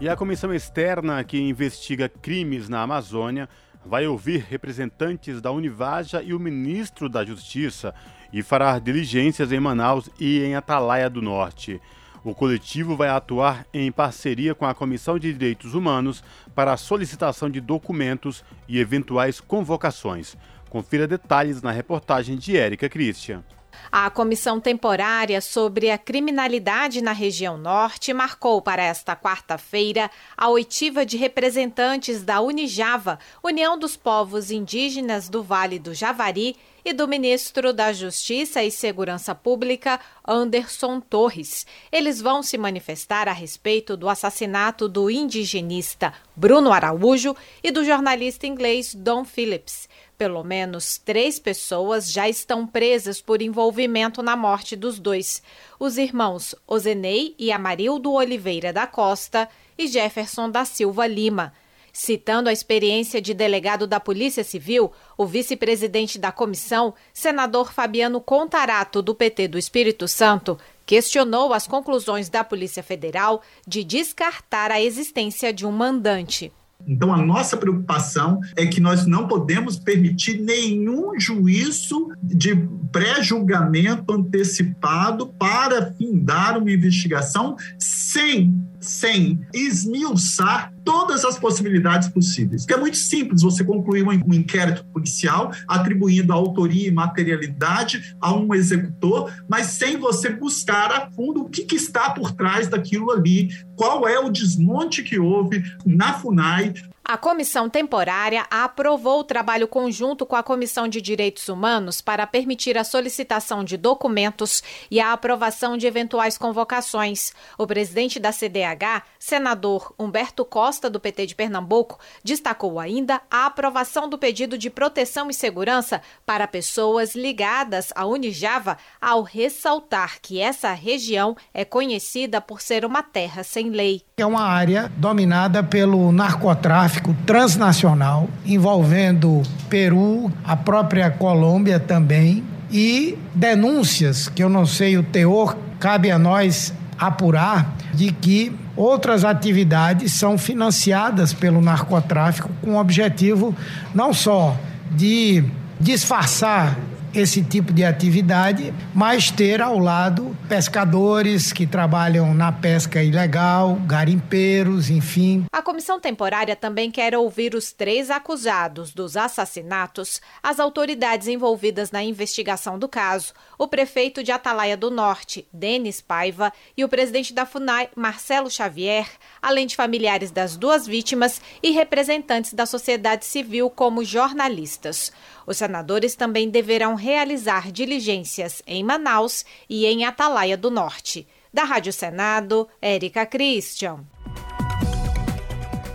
E a comissão externa que investiga crimes na Amazônia vai ouvir representantes da Univaja e o ministro da Justiça e fará diligências em Manaus e em Atalaia do Norte. O coletivo vai atuar em parceria com a Comissão de Direitos Humanos para a solicitação de documentos e eventuais convocações. Confira detalhes na reportagem de Érica Christian. A comissão temporária sobre a criminalidade na região norte marcou para esta quarta-feira a oitiva de representantes da Unijava, União dos Povos Indígenas do Vale do Javari, e do ministro da Justiça e Segurança Pública, Anderson Torres. Eles vão se manifestar a respeito do assassinato do indigenista Bruno Araújo e do jornalista inglês Don Phillips. Pelo menos três pessoas já estão presas por envolvimento na morte dos dois: os irmãos Ozenei e Amarildo Oliveira da Costa e Jefferson da Silva Lima. Citando a experiência de delegado da Polícia Civil, o vice-presidente da comissão, senador Fabiano Contarato, do PT do Espírito Santo, questionou as conclusões da Polícia Federal de descartar a existência de um mandante. Então, a nossa preocupação é que nós não podemos permitir nenhum juízo de pré-julgamento antecipado para findar uma investigação sem, sem esmiuçar todas as possibilidades possíveis. Porque é muito simples você concluir um inquérito policial atribuindo autoria e materialidade a um executor, mas sem você buscar a fundo o que, que está por trás daquilo ali, qual é o desmonte que houve na FUNAI, a comissão temporária aprovou o trabalho conjunto com a Comissão de Direitos Humanos para permitir a solicitação de documentos e a aprovação de eventuais convocações. O presidente da CDH, senador Humberto Costa, do PT de Pernambuco, destacou ainda a aprovação do pedido de proteção e segurança para pessoas ligadas à Unijava, ao ressaltar que essa região é conhecida por ser uma terra sem lei. É uma área dominada pelo narcotráfico tráfico transnacional envolvendo Peru, a própria Colômbia também, e denúncias, que eu não sei o teor, cabe a nós apurar, de que outras atividades são financiadas pelo narcotráfico com o objetivo não só de disfarçar esse tipo de atividade, mas ter ao lado pescadores que trabalham na pesca ilegal, garimpeiros, enfim. A comissão temporária também quer ouvir os três acusados dos assassinatos, as autoridades envolvidas na investigação do caso, o prefeito de Atalaia do Norte, Denis Paiva, e o presidente da FUNAI, Marcelo Xavier, além de familiares das duas vítimas e representantes da sociedade civil como jornalistas. Os senadores também deverão realizar diligências em Manaus e em Atalaia do Norte. Da Rádio Senado, Érica Christian.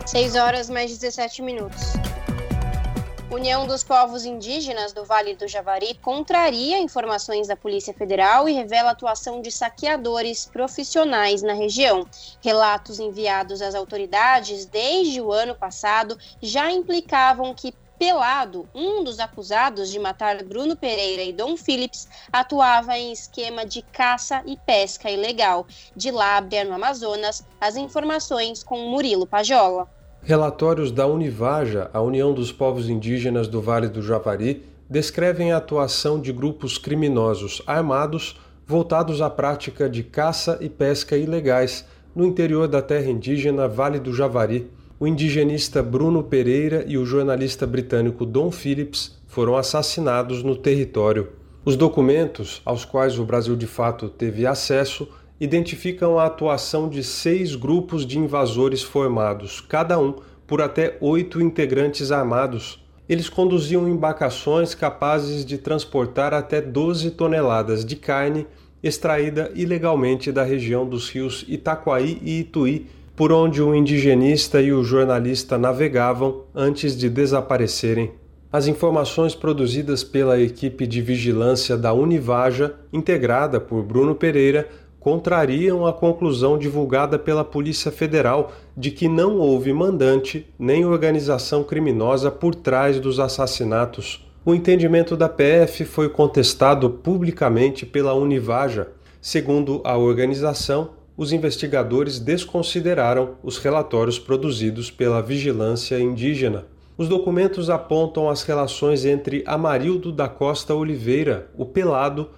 6 horas mais 17 minutos. União dos Povos Indígenas do Vale do Javari contraria informações da Polícia Federal e revela atuação de saqueadores profissionais na região. Relatos enviados às autoridades desde o ano passado já implicavam que Pelado, um dos acusados de matar Bruno Pereira e Dom Phillips, atuava em esquema de caça e pesca ilegal. De Lábrea, no Amazonas, as informações com Murilo Pajola. Relatórios da Univaja, a União dos Povos Indígenas do Vale do Javari, descrevem a atuação de grupos criminosos armados voltados à prática de caça e pesca ilegais no interior da terra indígena Vale do Javari o indigenista Bruno Pereira e o jornalista britânico Don Phillips foram assassinados no território. Os documentos, aos quais o Brasil de fato teve acesso, identificam a atuação de seis grupos de invasores formados, cada um por até oito integrantes armados. Eles conduziam embarcações capazes de transportar até 12 toneladas de carne extraída ilegalmente da região dos rios Itaquaí e Ituí, por onde o indigenista e o jornalista navegavam antes de desaparecerem. As informações produzidas pela equipe de vigilância da Univaja, integrada por Bruno Pereira, contrariam a conclusão divulgada pela Polícia Federal de que não houve mandante nem organização criminosa por trás dos assassinatos. O entendimento da PF foi contestado publicamente pela Univaja. Segundo a organização, os investigadores desconsideraram os relatórios produzidos pela Vigilância Indígena. Os documentos apontam as relações entre Amarildo da Costa Oliveira, o Pelado,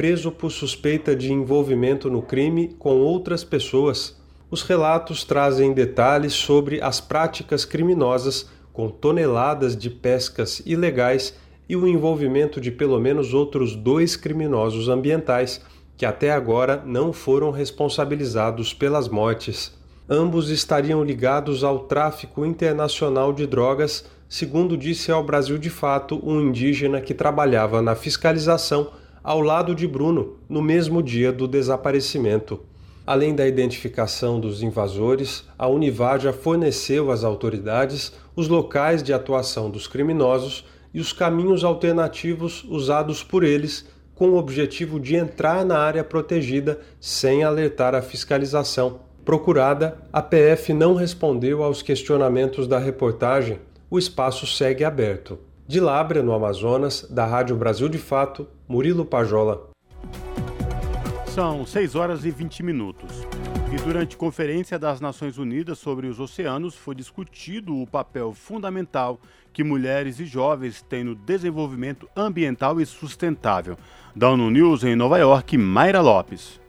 preso por suspeita de envolvimento no crime com outras pessoas. Os relatos trazem detalhes sobre as práticas criminosas com toneladas de pescas ilegais e o envolvimento de pelo menos outros dois criminosos ambientais que até agora não foram responsabilizados pelas mortes. Ambos estariam ligados ao tráfico internacional de drogas, segundo disse ao Brasil de Fato um indígena que trabalhava na fiscalização ao lado de Bruno no mesmo dia do desaparecimento. Além da identificação dos invasores, a Univaja forneceu às autoridades os locais de atuação dos criminosos e os caminhos alternativos usados por eles com o objetivo de entrar na área protegida sem alertar a fiscalização. Procurada, a PF não respondeu aos questionamentos da reportagem. O espaço segue aberto. De Lábrea, no Amazonas, da Rádio Brasil de Fato, Murilo Pajola. São 6 horas e 20 minutos. E durante conferência das Nações Unidas sobre os oceanos foi discutido o papel fundamental que mulheres e jovens têm no desenvolvimento ambiental e sustentável. Da ONU News em Nova York, Mayra Lopes.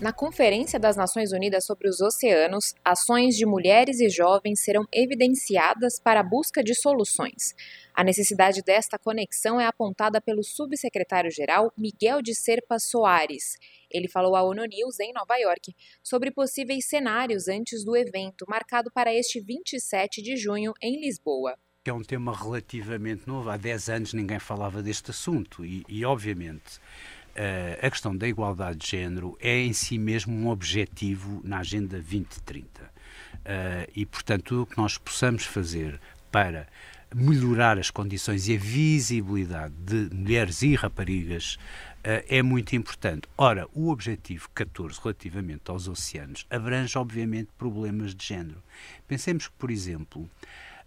Na Conferência das Nações Unidas sobre os Oceanos, ações de mulheres e jovens serão evidenciadas para a busca de soluções. A necessidade desta conexão é apontada pelo subsecretário-geral Miguel de Serpa Soares. Ele falou à ONU News em Nova York sobre possíveis cenários antes do evento, marcado para este 27 de junho em Lisboa. É um tema relativamente novo. Há 10 anos ninguém falava deste assunto e, e obviamente, uh, a questão da igualdade de género é em si mesmo um objetivo na Agenda 2030. Uh, eh, e, portanto, tudo o que nós possamos fazer para melhorar as condições e a visibilidade de mulheres e raparigas uh, é muito importante. Ora, o objetivo 14 relativamente aos oceanos abrange, obviamente, problemas de género. Pensemos que, por exemplo,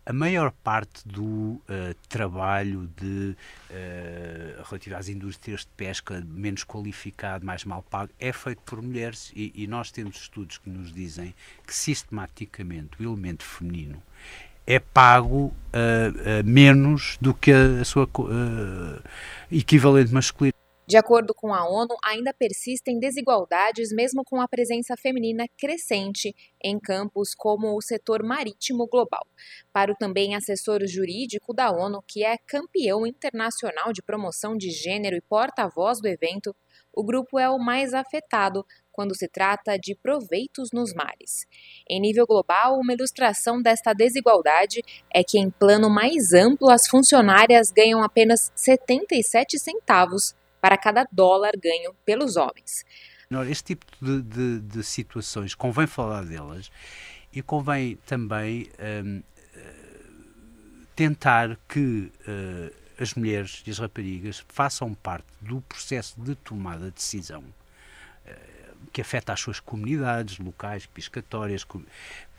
a maior parte do uh, trabalho de, uh, relativo às indústrias de pesca menos qualificado, mais mal pago, é feito por mulheres e, e nós temos estudos que nos dizem que sistematicamente o elemento feminino é pago uh, menos do que a, a sua equivalente masculina. De acordo com a ONU, ainda persistem desigualdades mesmo com a presença feminina crescente em campos como o setor marítimo global. Para o também assessor jurídico da ONU, que é campeão internacional de promoção de gênero e porta-voz do evento, o grupo é o mais afetado quando se trata de proveitos nos mares. Em nível global, uma ilustração desta desigualdade é que, em plano mais amplo, as funcionárias ganham apenas 77 centavos para cada dólar ganho pelos homens. Este tipo de, de, de situações convém falar delas e convém também um, eh, tentar que uh, as mulheres e as raparigas façam parte do processo de tomada de decisão uh, que afeta as suas comunidades locais, piscatórias,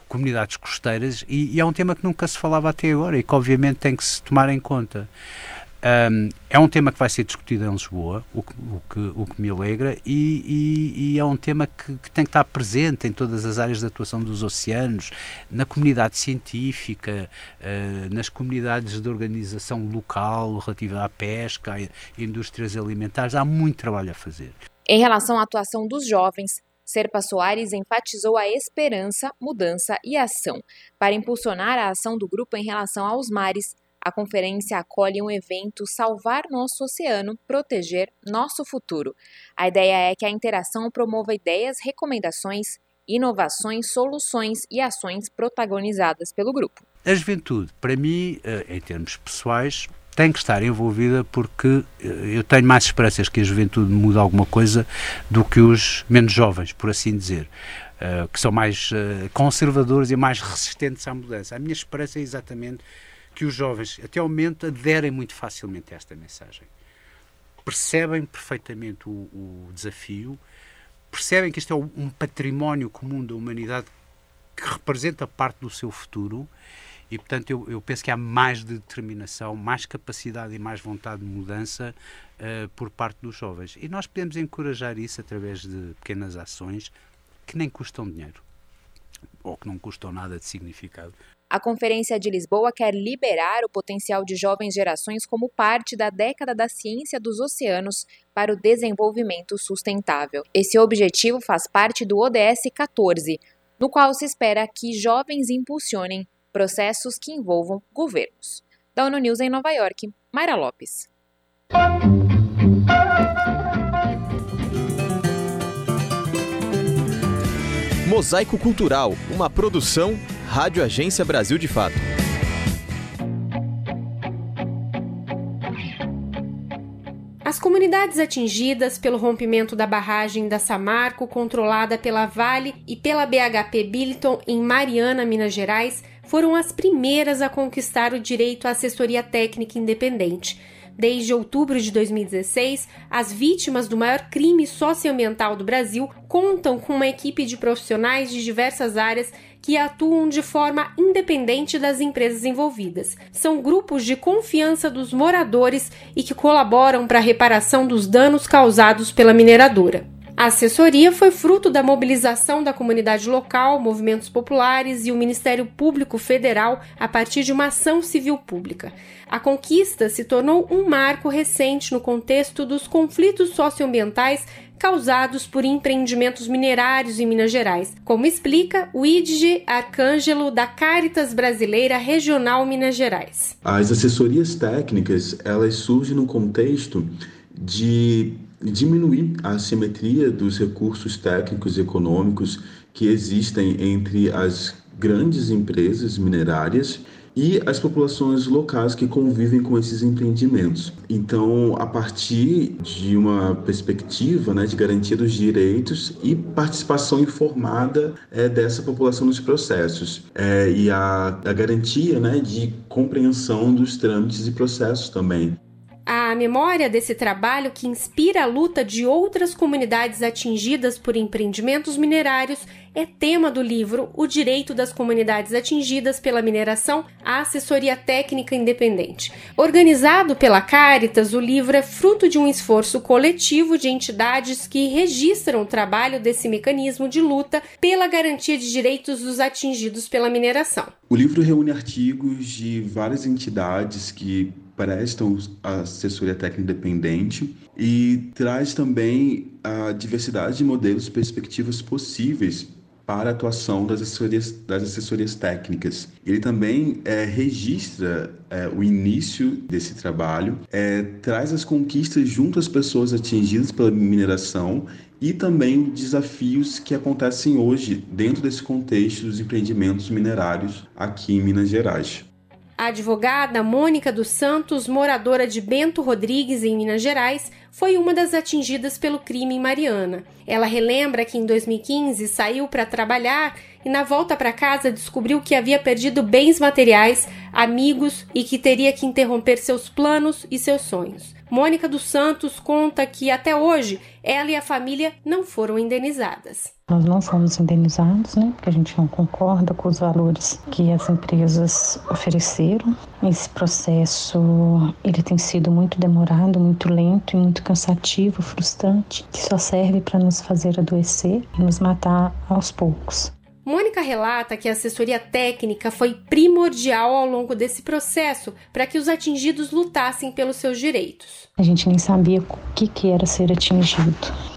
comunidades costeiras, e, e, é um tema que nunca se falava até agora e que obviamente tem que se tomar em conta. Um, é um tema que vai ser discutido em Lisboa, o que, o que, o que me alegra, e, e, e é um tema que, que, tem que estar presente em todas as áreas de atuação dos oceanos, na comunidade científica, uh, nas comunidades de organização local relativa à pesca, a indústrias alimentares. Há muito trabalho a fazer. Em relação à atuação dos jovens, Serpa Soares enfatizou a esperança, mudança e ação para impulsionar a ação do grupo em relação aos mares a conferência acolhe um evento Salvar Nosso Oceano, Proteger Nosso Futuro. A ideia é que a interação promova ideias, recomendações, inovações, soluções e ações protagonizadas pelo grupo. A juventude, para mim, eh, em termos pessoais, tem que estar envolvida porque eu tenho mais esperanças que a juventude mude alguma coisa do que os menos jovens, por assim dizer. Uh, que são mais conservadores e mais resistentes à mudança. A minha esperança é exatamente que os jovens, até ao momento, aderem muito facilmente a esta mensagem. Percebem perfeitamente o, o desafio, percebem que este é um património comum da humanidade que representa parte do seu futuro e, portanto, eu, eu penso que há mais determinação, mais capacidade e mais vontade de mudança uh, por parte dos jovens. E nós podemos encorajar isso através de pequenas ações que nem custam dinheiro ou que não custam nada de significado. A Conferência de Lisboa quer liberar o potencial de jovens gerações como parte da década da ciência dos oceanos para o desenvolvimento sustentável. Esse objetivo faz parte do ODS 14, no qual se espera que jovens impulsionem processos que envolvam governos. Da ONU News em Nova York, Mayra Lopes. Mosaico Cultural, uma produção Rádio Agência Brasil de Fato. As comunidades atingidas pelo rompimento da barragem da Samarco, controlada pela Vale e pela BHP Billiton em Mariana, Minas Gerais, foram as primeiras a conquistar o direito à assessoria técnica independente. Desde outubro de 2016, as vítimas do maior crime socioambiental do Brasil contam com uma equipe de profissionais de diversas áreas que atuam de forma independente das empresas envolvidas. São grupos de confiança dos moradores e que colaboram para a reparação dos danos causados pela mineradora. A assessoria foi fruto da mobilização da comunidade local, movimentos populares e o Ministério Público Federal a partir de uma ação civil pública. A conquista se tornou um marco recente no contexto dos conflitos socioambientais causados por empreendimentos minerários em Minas Gerais, como explica o Idge Arcângelo da Caritas Brasileira Regional Minas Gerais. As assessorias técnicas, elas surgem no contexto de diminuir a assimetria dos recursos técnicos e econômicos que existem entre as grandes empresas minerárias e as populações locais que convivem com esses empreendimentos. Então, a partir de uma perspectiva né, de garantia dos direitos e participação informada é, dessa população nos processos é, e a, a garantia né, de compreensão dos trâmites e processos também. A memória desse trabalho que inspira a luta de outras comunidades atingidas por empreendimentos minerários é tema do livro O Direito das Comunidades Atingidas pela Mineração à Assessoria Técnica Independente. Organizado pela Caritas, o livro é fruto de um esforço coletivo de entidades que registram o trabalho desse mecanismo de luta pela garantia de direitos dos atingidos pela mineração. O livro reúne artigos de várias entidades que prestam assessoria técnica independente e traz também a diversidade de modelos e perspectivas possíveis para a atuação das assessorias, das assessorias técnicas. Ele também é, registra é, o início desse trabalho, é, traz as conquistas junto às pessoas atingidas pela mineração e também desafios que acontecem hoje dentro desse contexto dos empreendimentos minerários aqui em Minas Gerais. A advogada Mônica dos Santos, moradora de Bento Rodrigues, em Minas Gerais, foi uma das atingidas pelo crime em Mariana. Ela relembra que em 2015 saiu para trabalhar e na volta para casa descobriu que havia perdido bens materiais, amigos e que teria que interromper seus planos e seus sonhos. Mônica dos Santos conta que até hoje ela e a família não foram indenizadas. Nós não fomos indenizados, né? Porque a gente não concorda com os valores que as empresas ofereceram. Esse processo ele tem sido muito demorado, muito lento e muito cansativo, frustrante, que só serve para nos fazer adoecer e nos matar aos poucos. Mônica relata que a assessoria técnica foi primordial ao longo desse processo para que os atingidos lutassem pelos seus direitos. A gente nem sabia o que, que era ser atingido.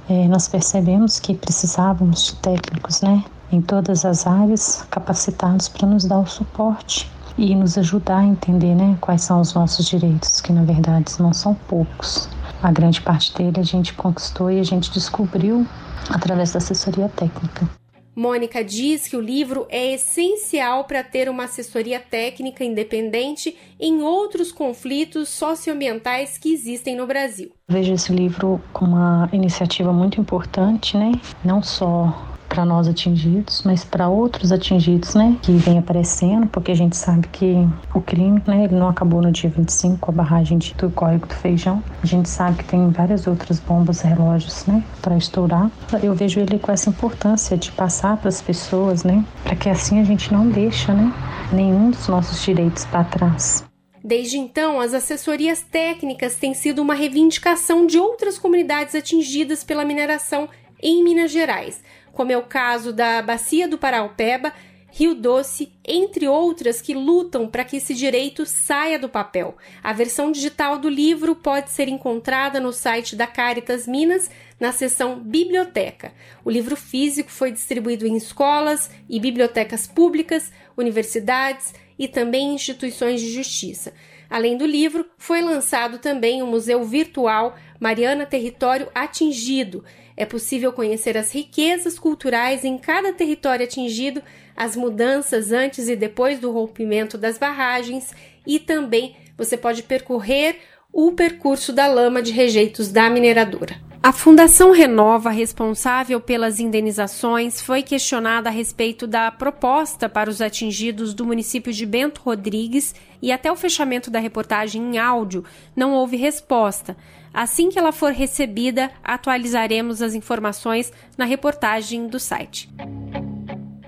É, nós percebemos que precisávamos de técnicos, né, em todas as áreas, capacitados para nos dar o suporte e nos ajudar a entender, né, quais são os nossos direitos, que na verdade não são poucos. A grande parte dele a gente conquistou e a gente descobriu através da assessoria técnica. Mônica diz que o livro é essencial para ter uma assessoria técnica independente em outros conflitos socioambientais que existem no Brasil. Vejo esse livro como uma iniciativa muito importante, né? Não só para nós atingidos, mas para outros atingidos, né, que vem aparecendo, porque a gente sabe que o crime, né, ele não acabou no dia 25 com a barragem do Córrego do Feijão. A gente sabe que tem várias outras bombas relógios, né, para estourar. Eu vejo ele com essa importância de passar para as pessoas, né, para que assim a gente não deixa, né, nenhum dos nossos direitos para trás. Desde então, as assessorias técnicas têm sido uma reivindicação de outras comunidades atingidas pela mineração em Minas Gerais como é o caso da Bacia do Paraupeba, Rio Doce, entre outras que lutam para que esse direito saia do papel. A versão digital do livro pode ser encontrada no site da Caritas Minas, na seção Biblioteca. O livro físico foi distribuído em escolas e bibliotecas públicas, universidades e também instituições de justiça. Além do livro, foi lançado também o Museu Virtual Mariana Território Atingido. É possível conhecer as riquezas culturais em cada território atingido, as mudanças antes e depois do rompimento das barragens e também você pode percorrer o percurso da lama de rejeitos da mineradora. A Fundação Renova, responsável pelas indenizações, foi questionada a respeito da proposta para os atingidos do município de Bento Rodrigues e até o fechamento da reportagem em áudio não houve resposta. Assim que ela for recebida, atualizaremos as informações na reportagem do site.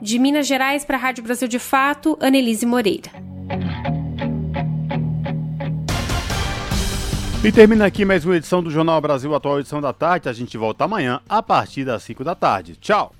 De Minas Gerais para a Rádio Brasil de Fato, Anelise Moreira. E termina aqui mais uma edição do Jornal Brasil Atual, edição da tarde. A gente volta amanhã a partir das 5 da tarde. Tchau!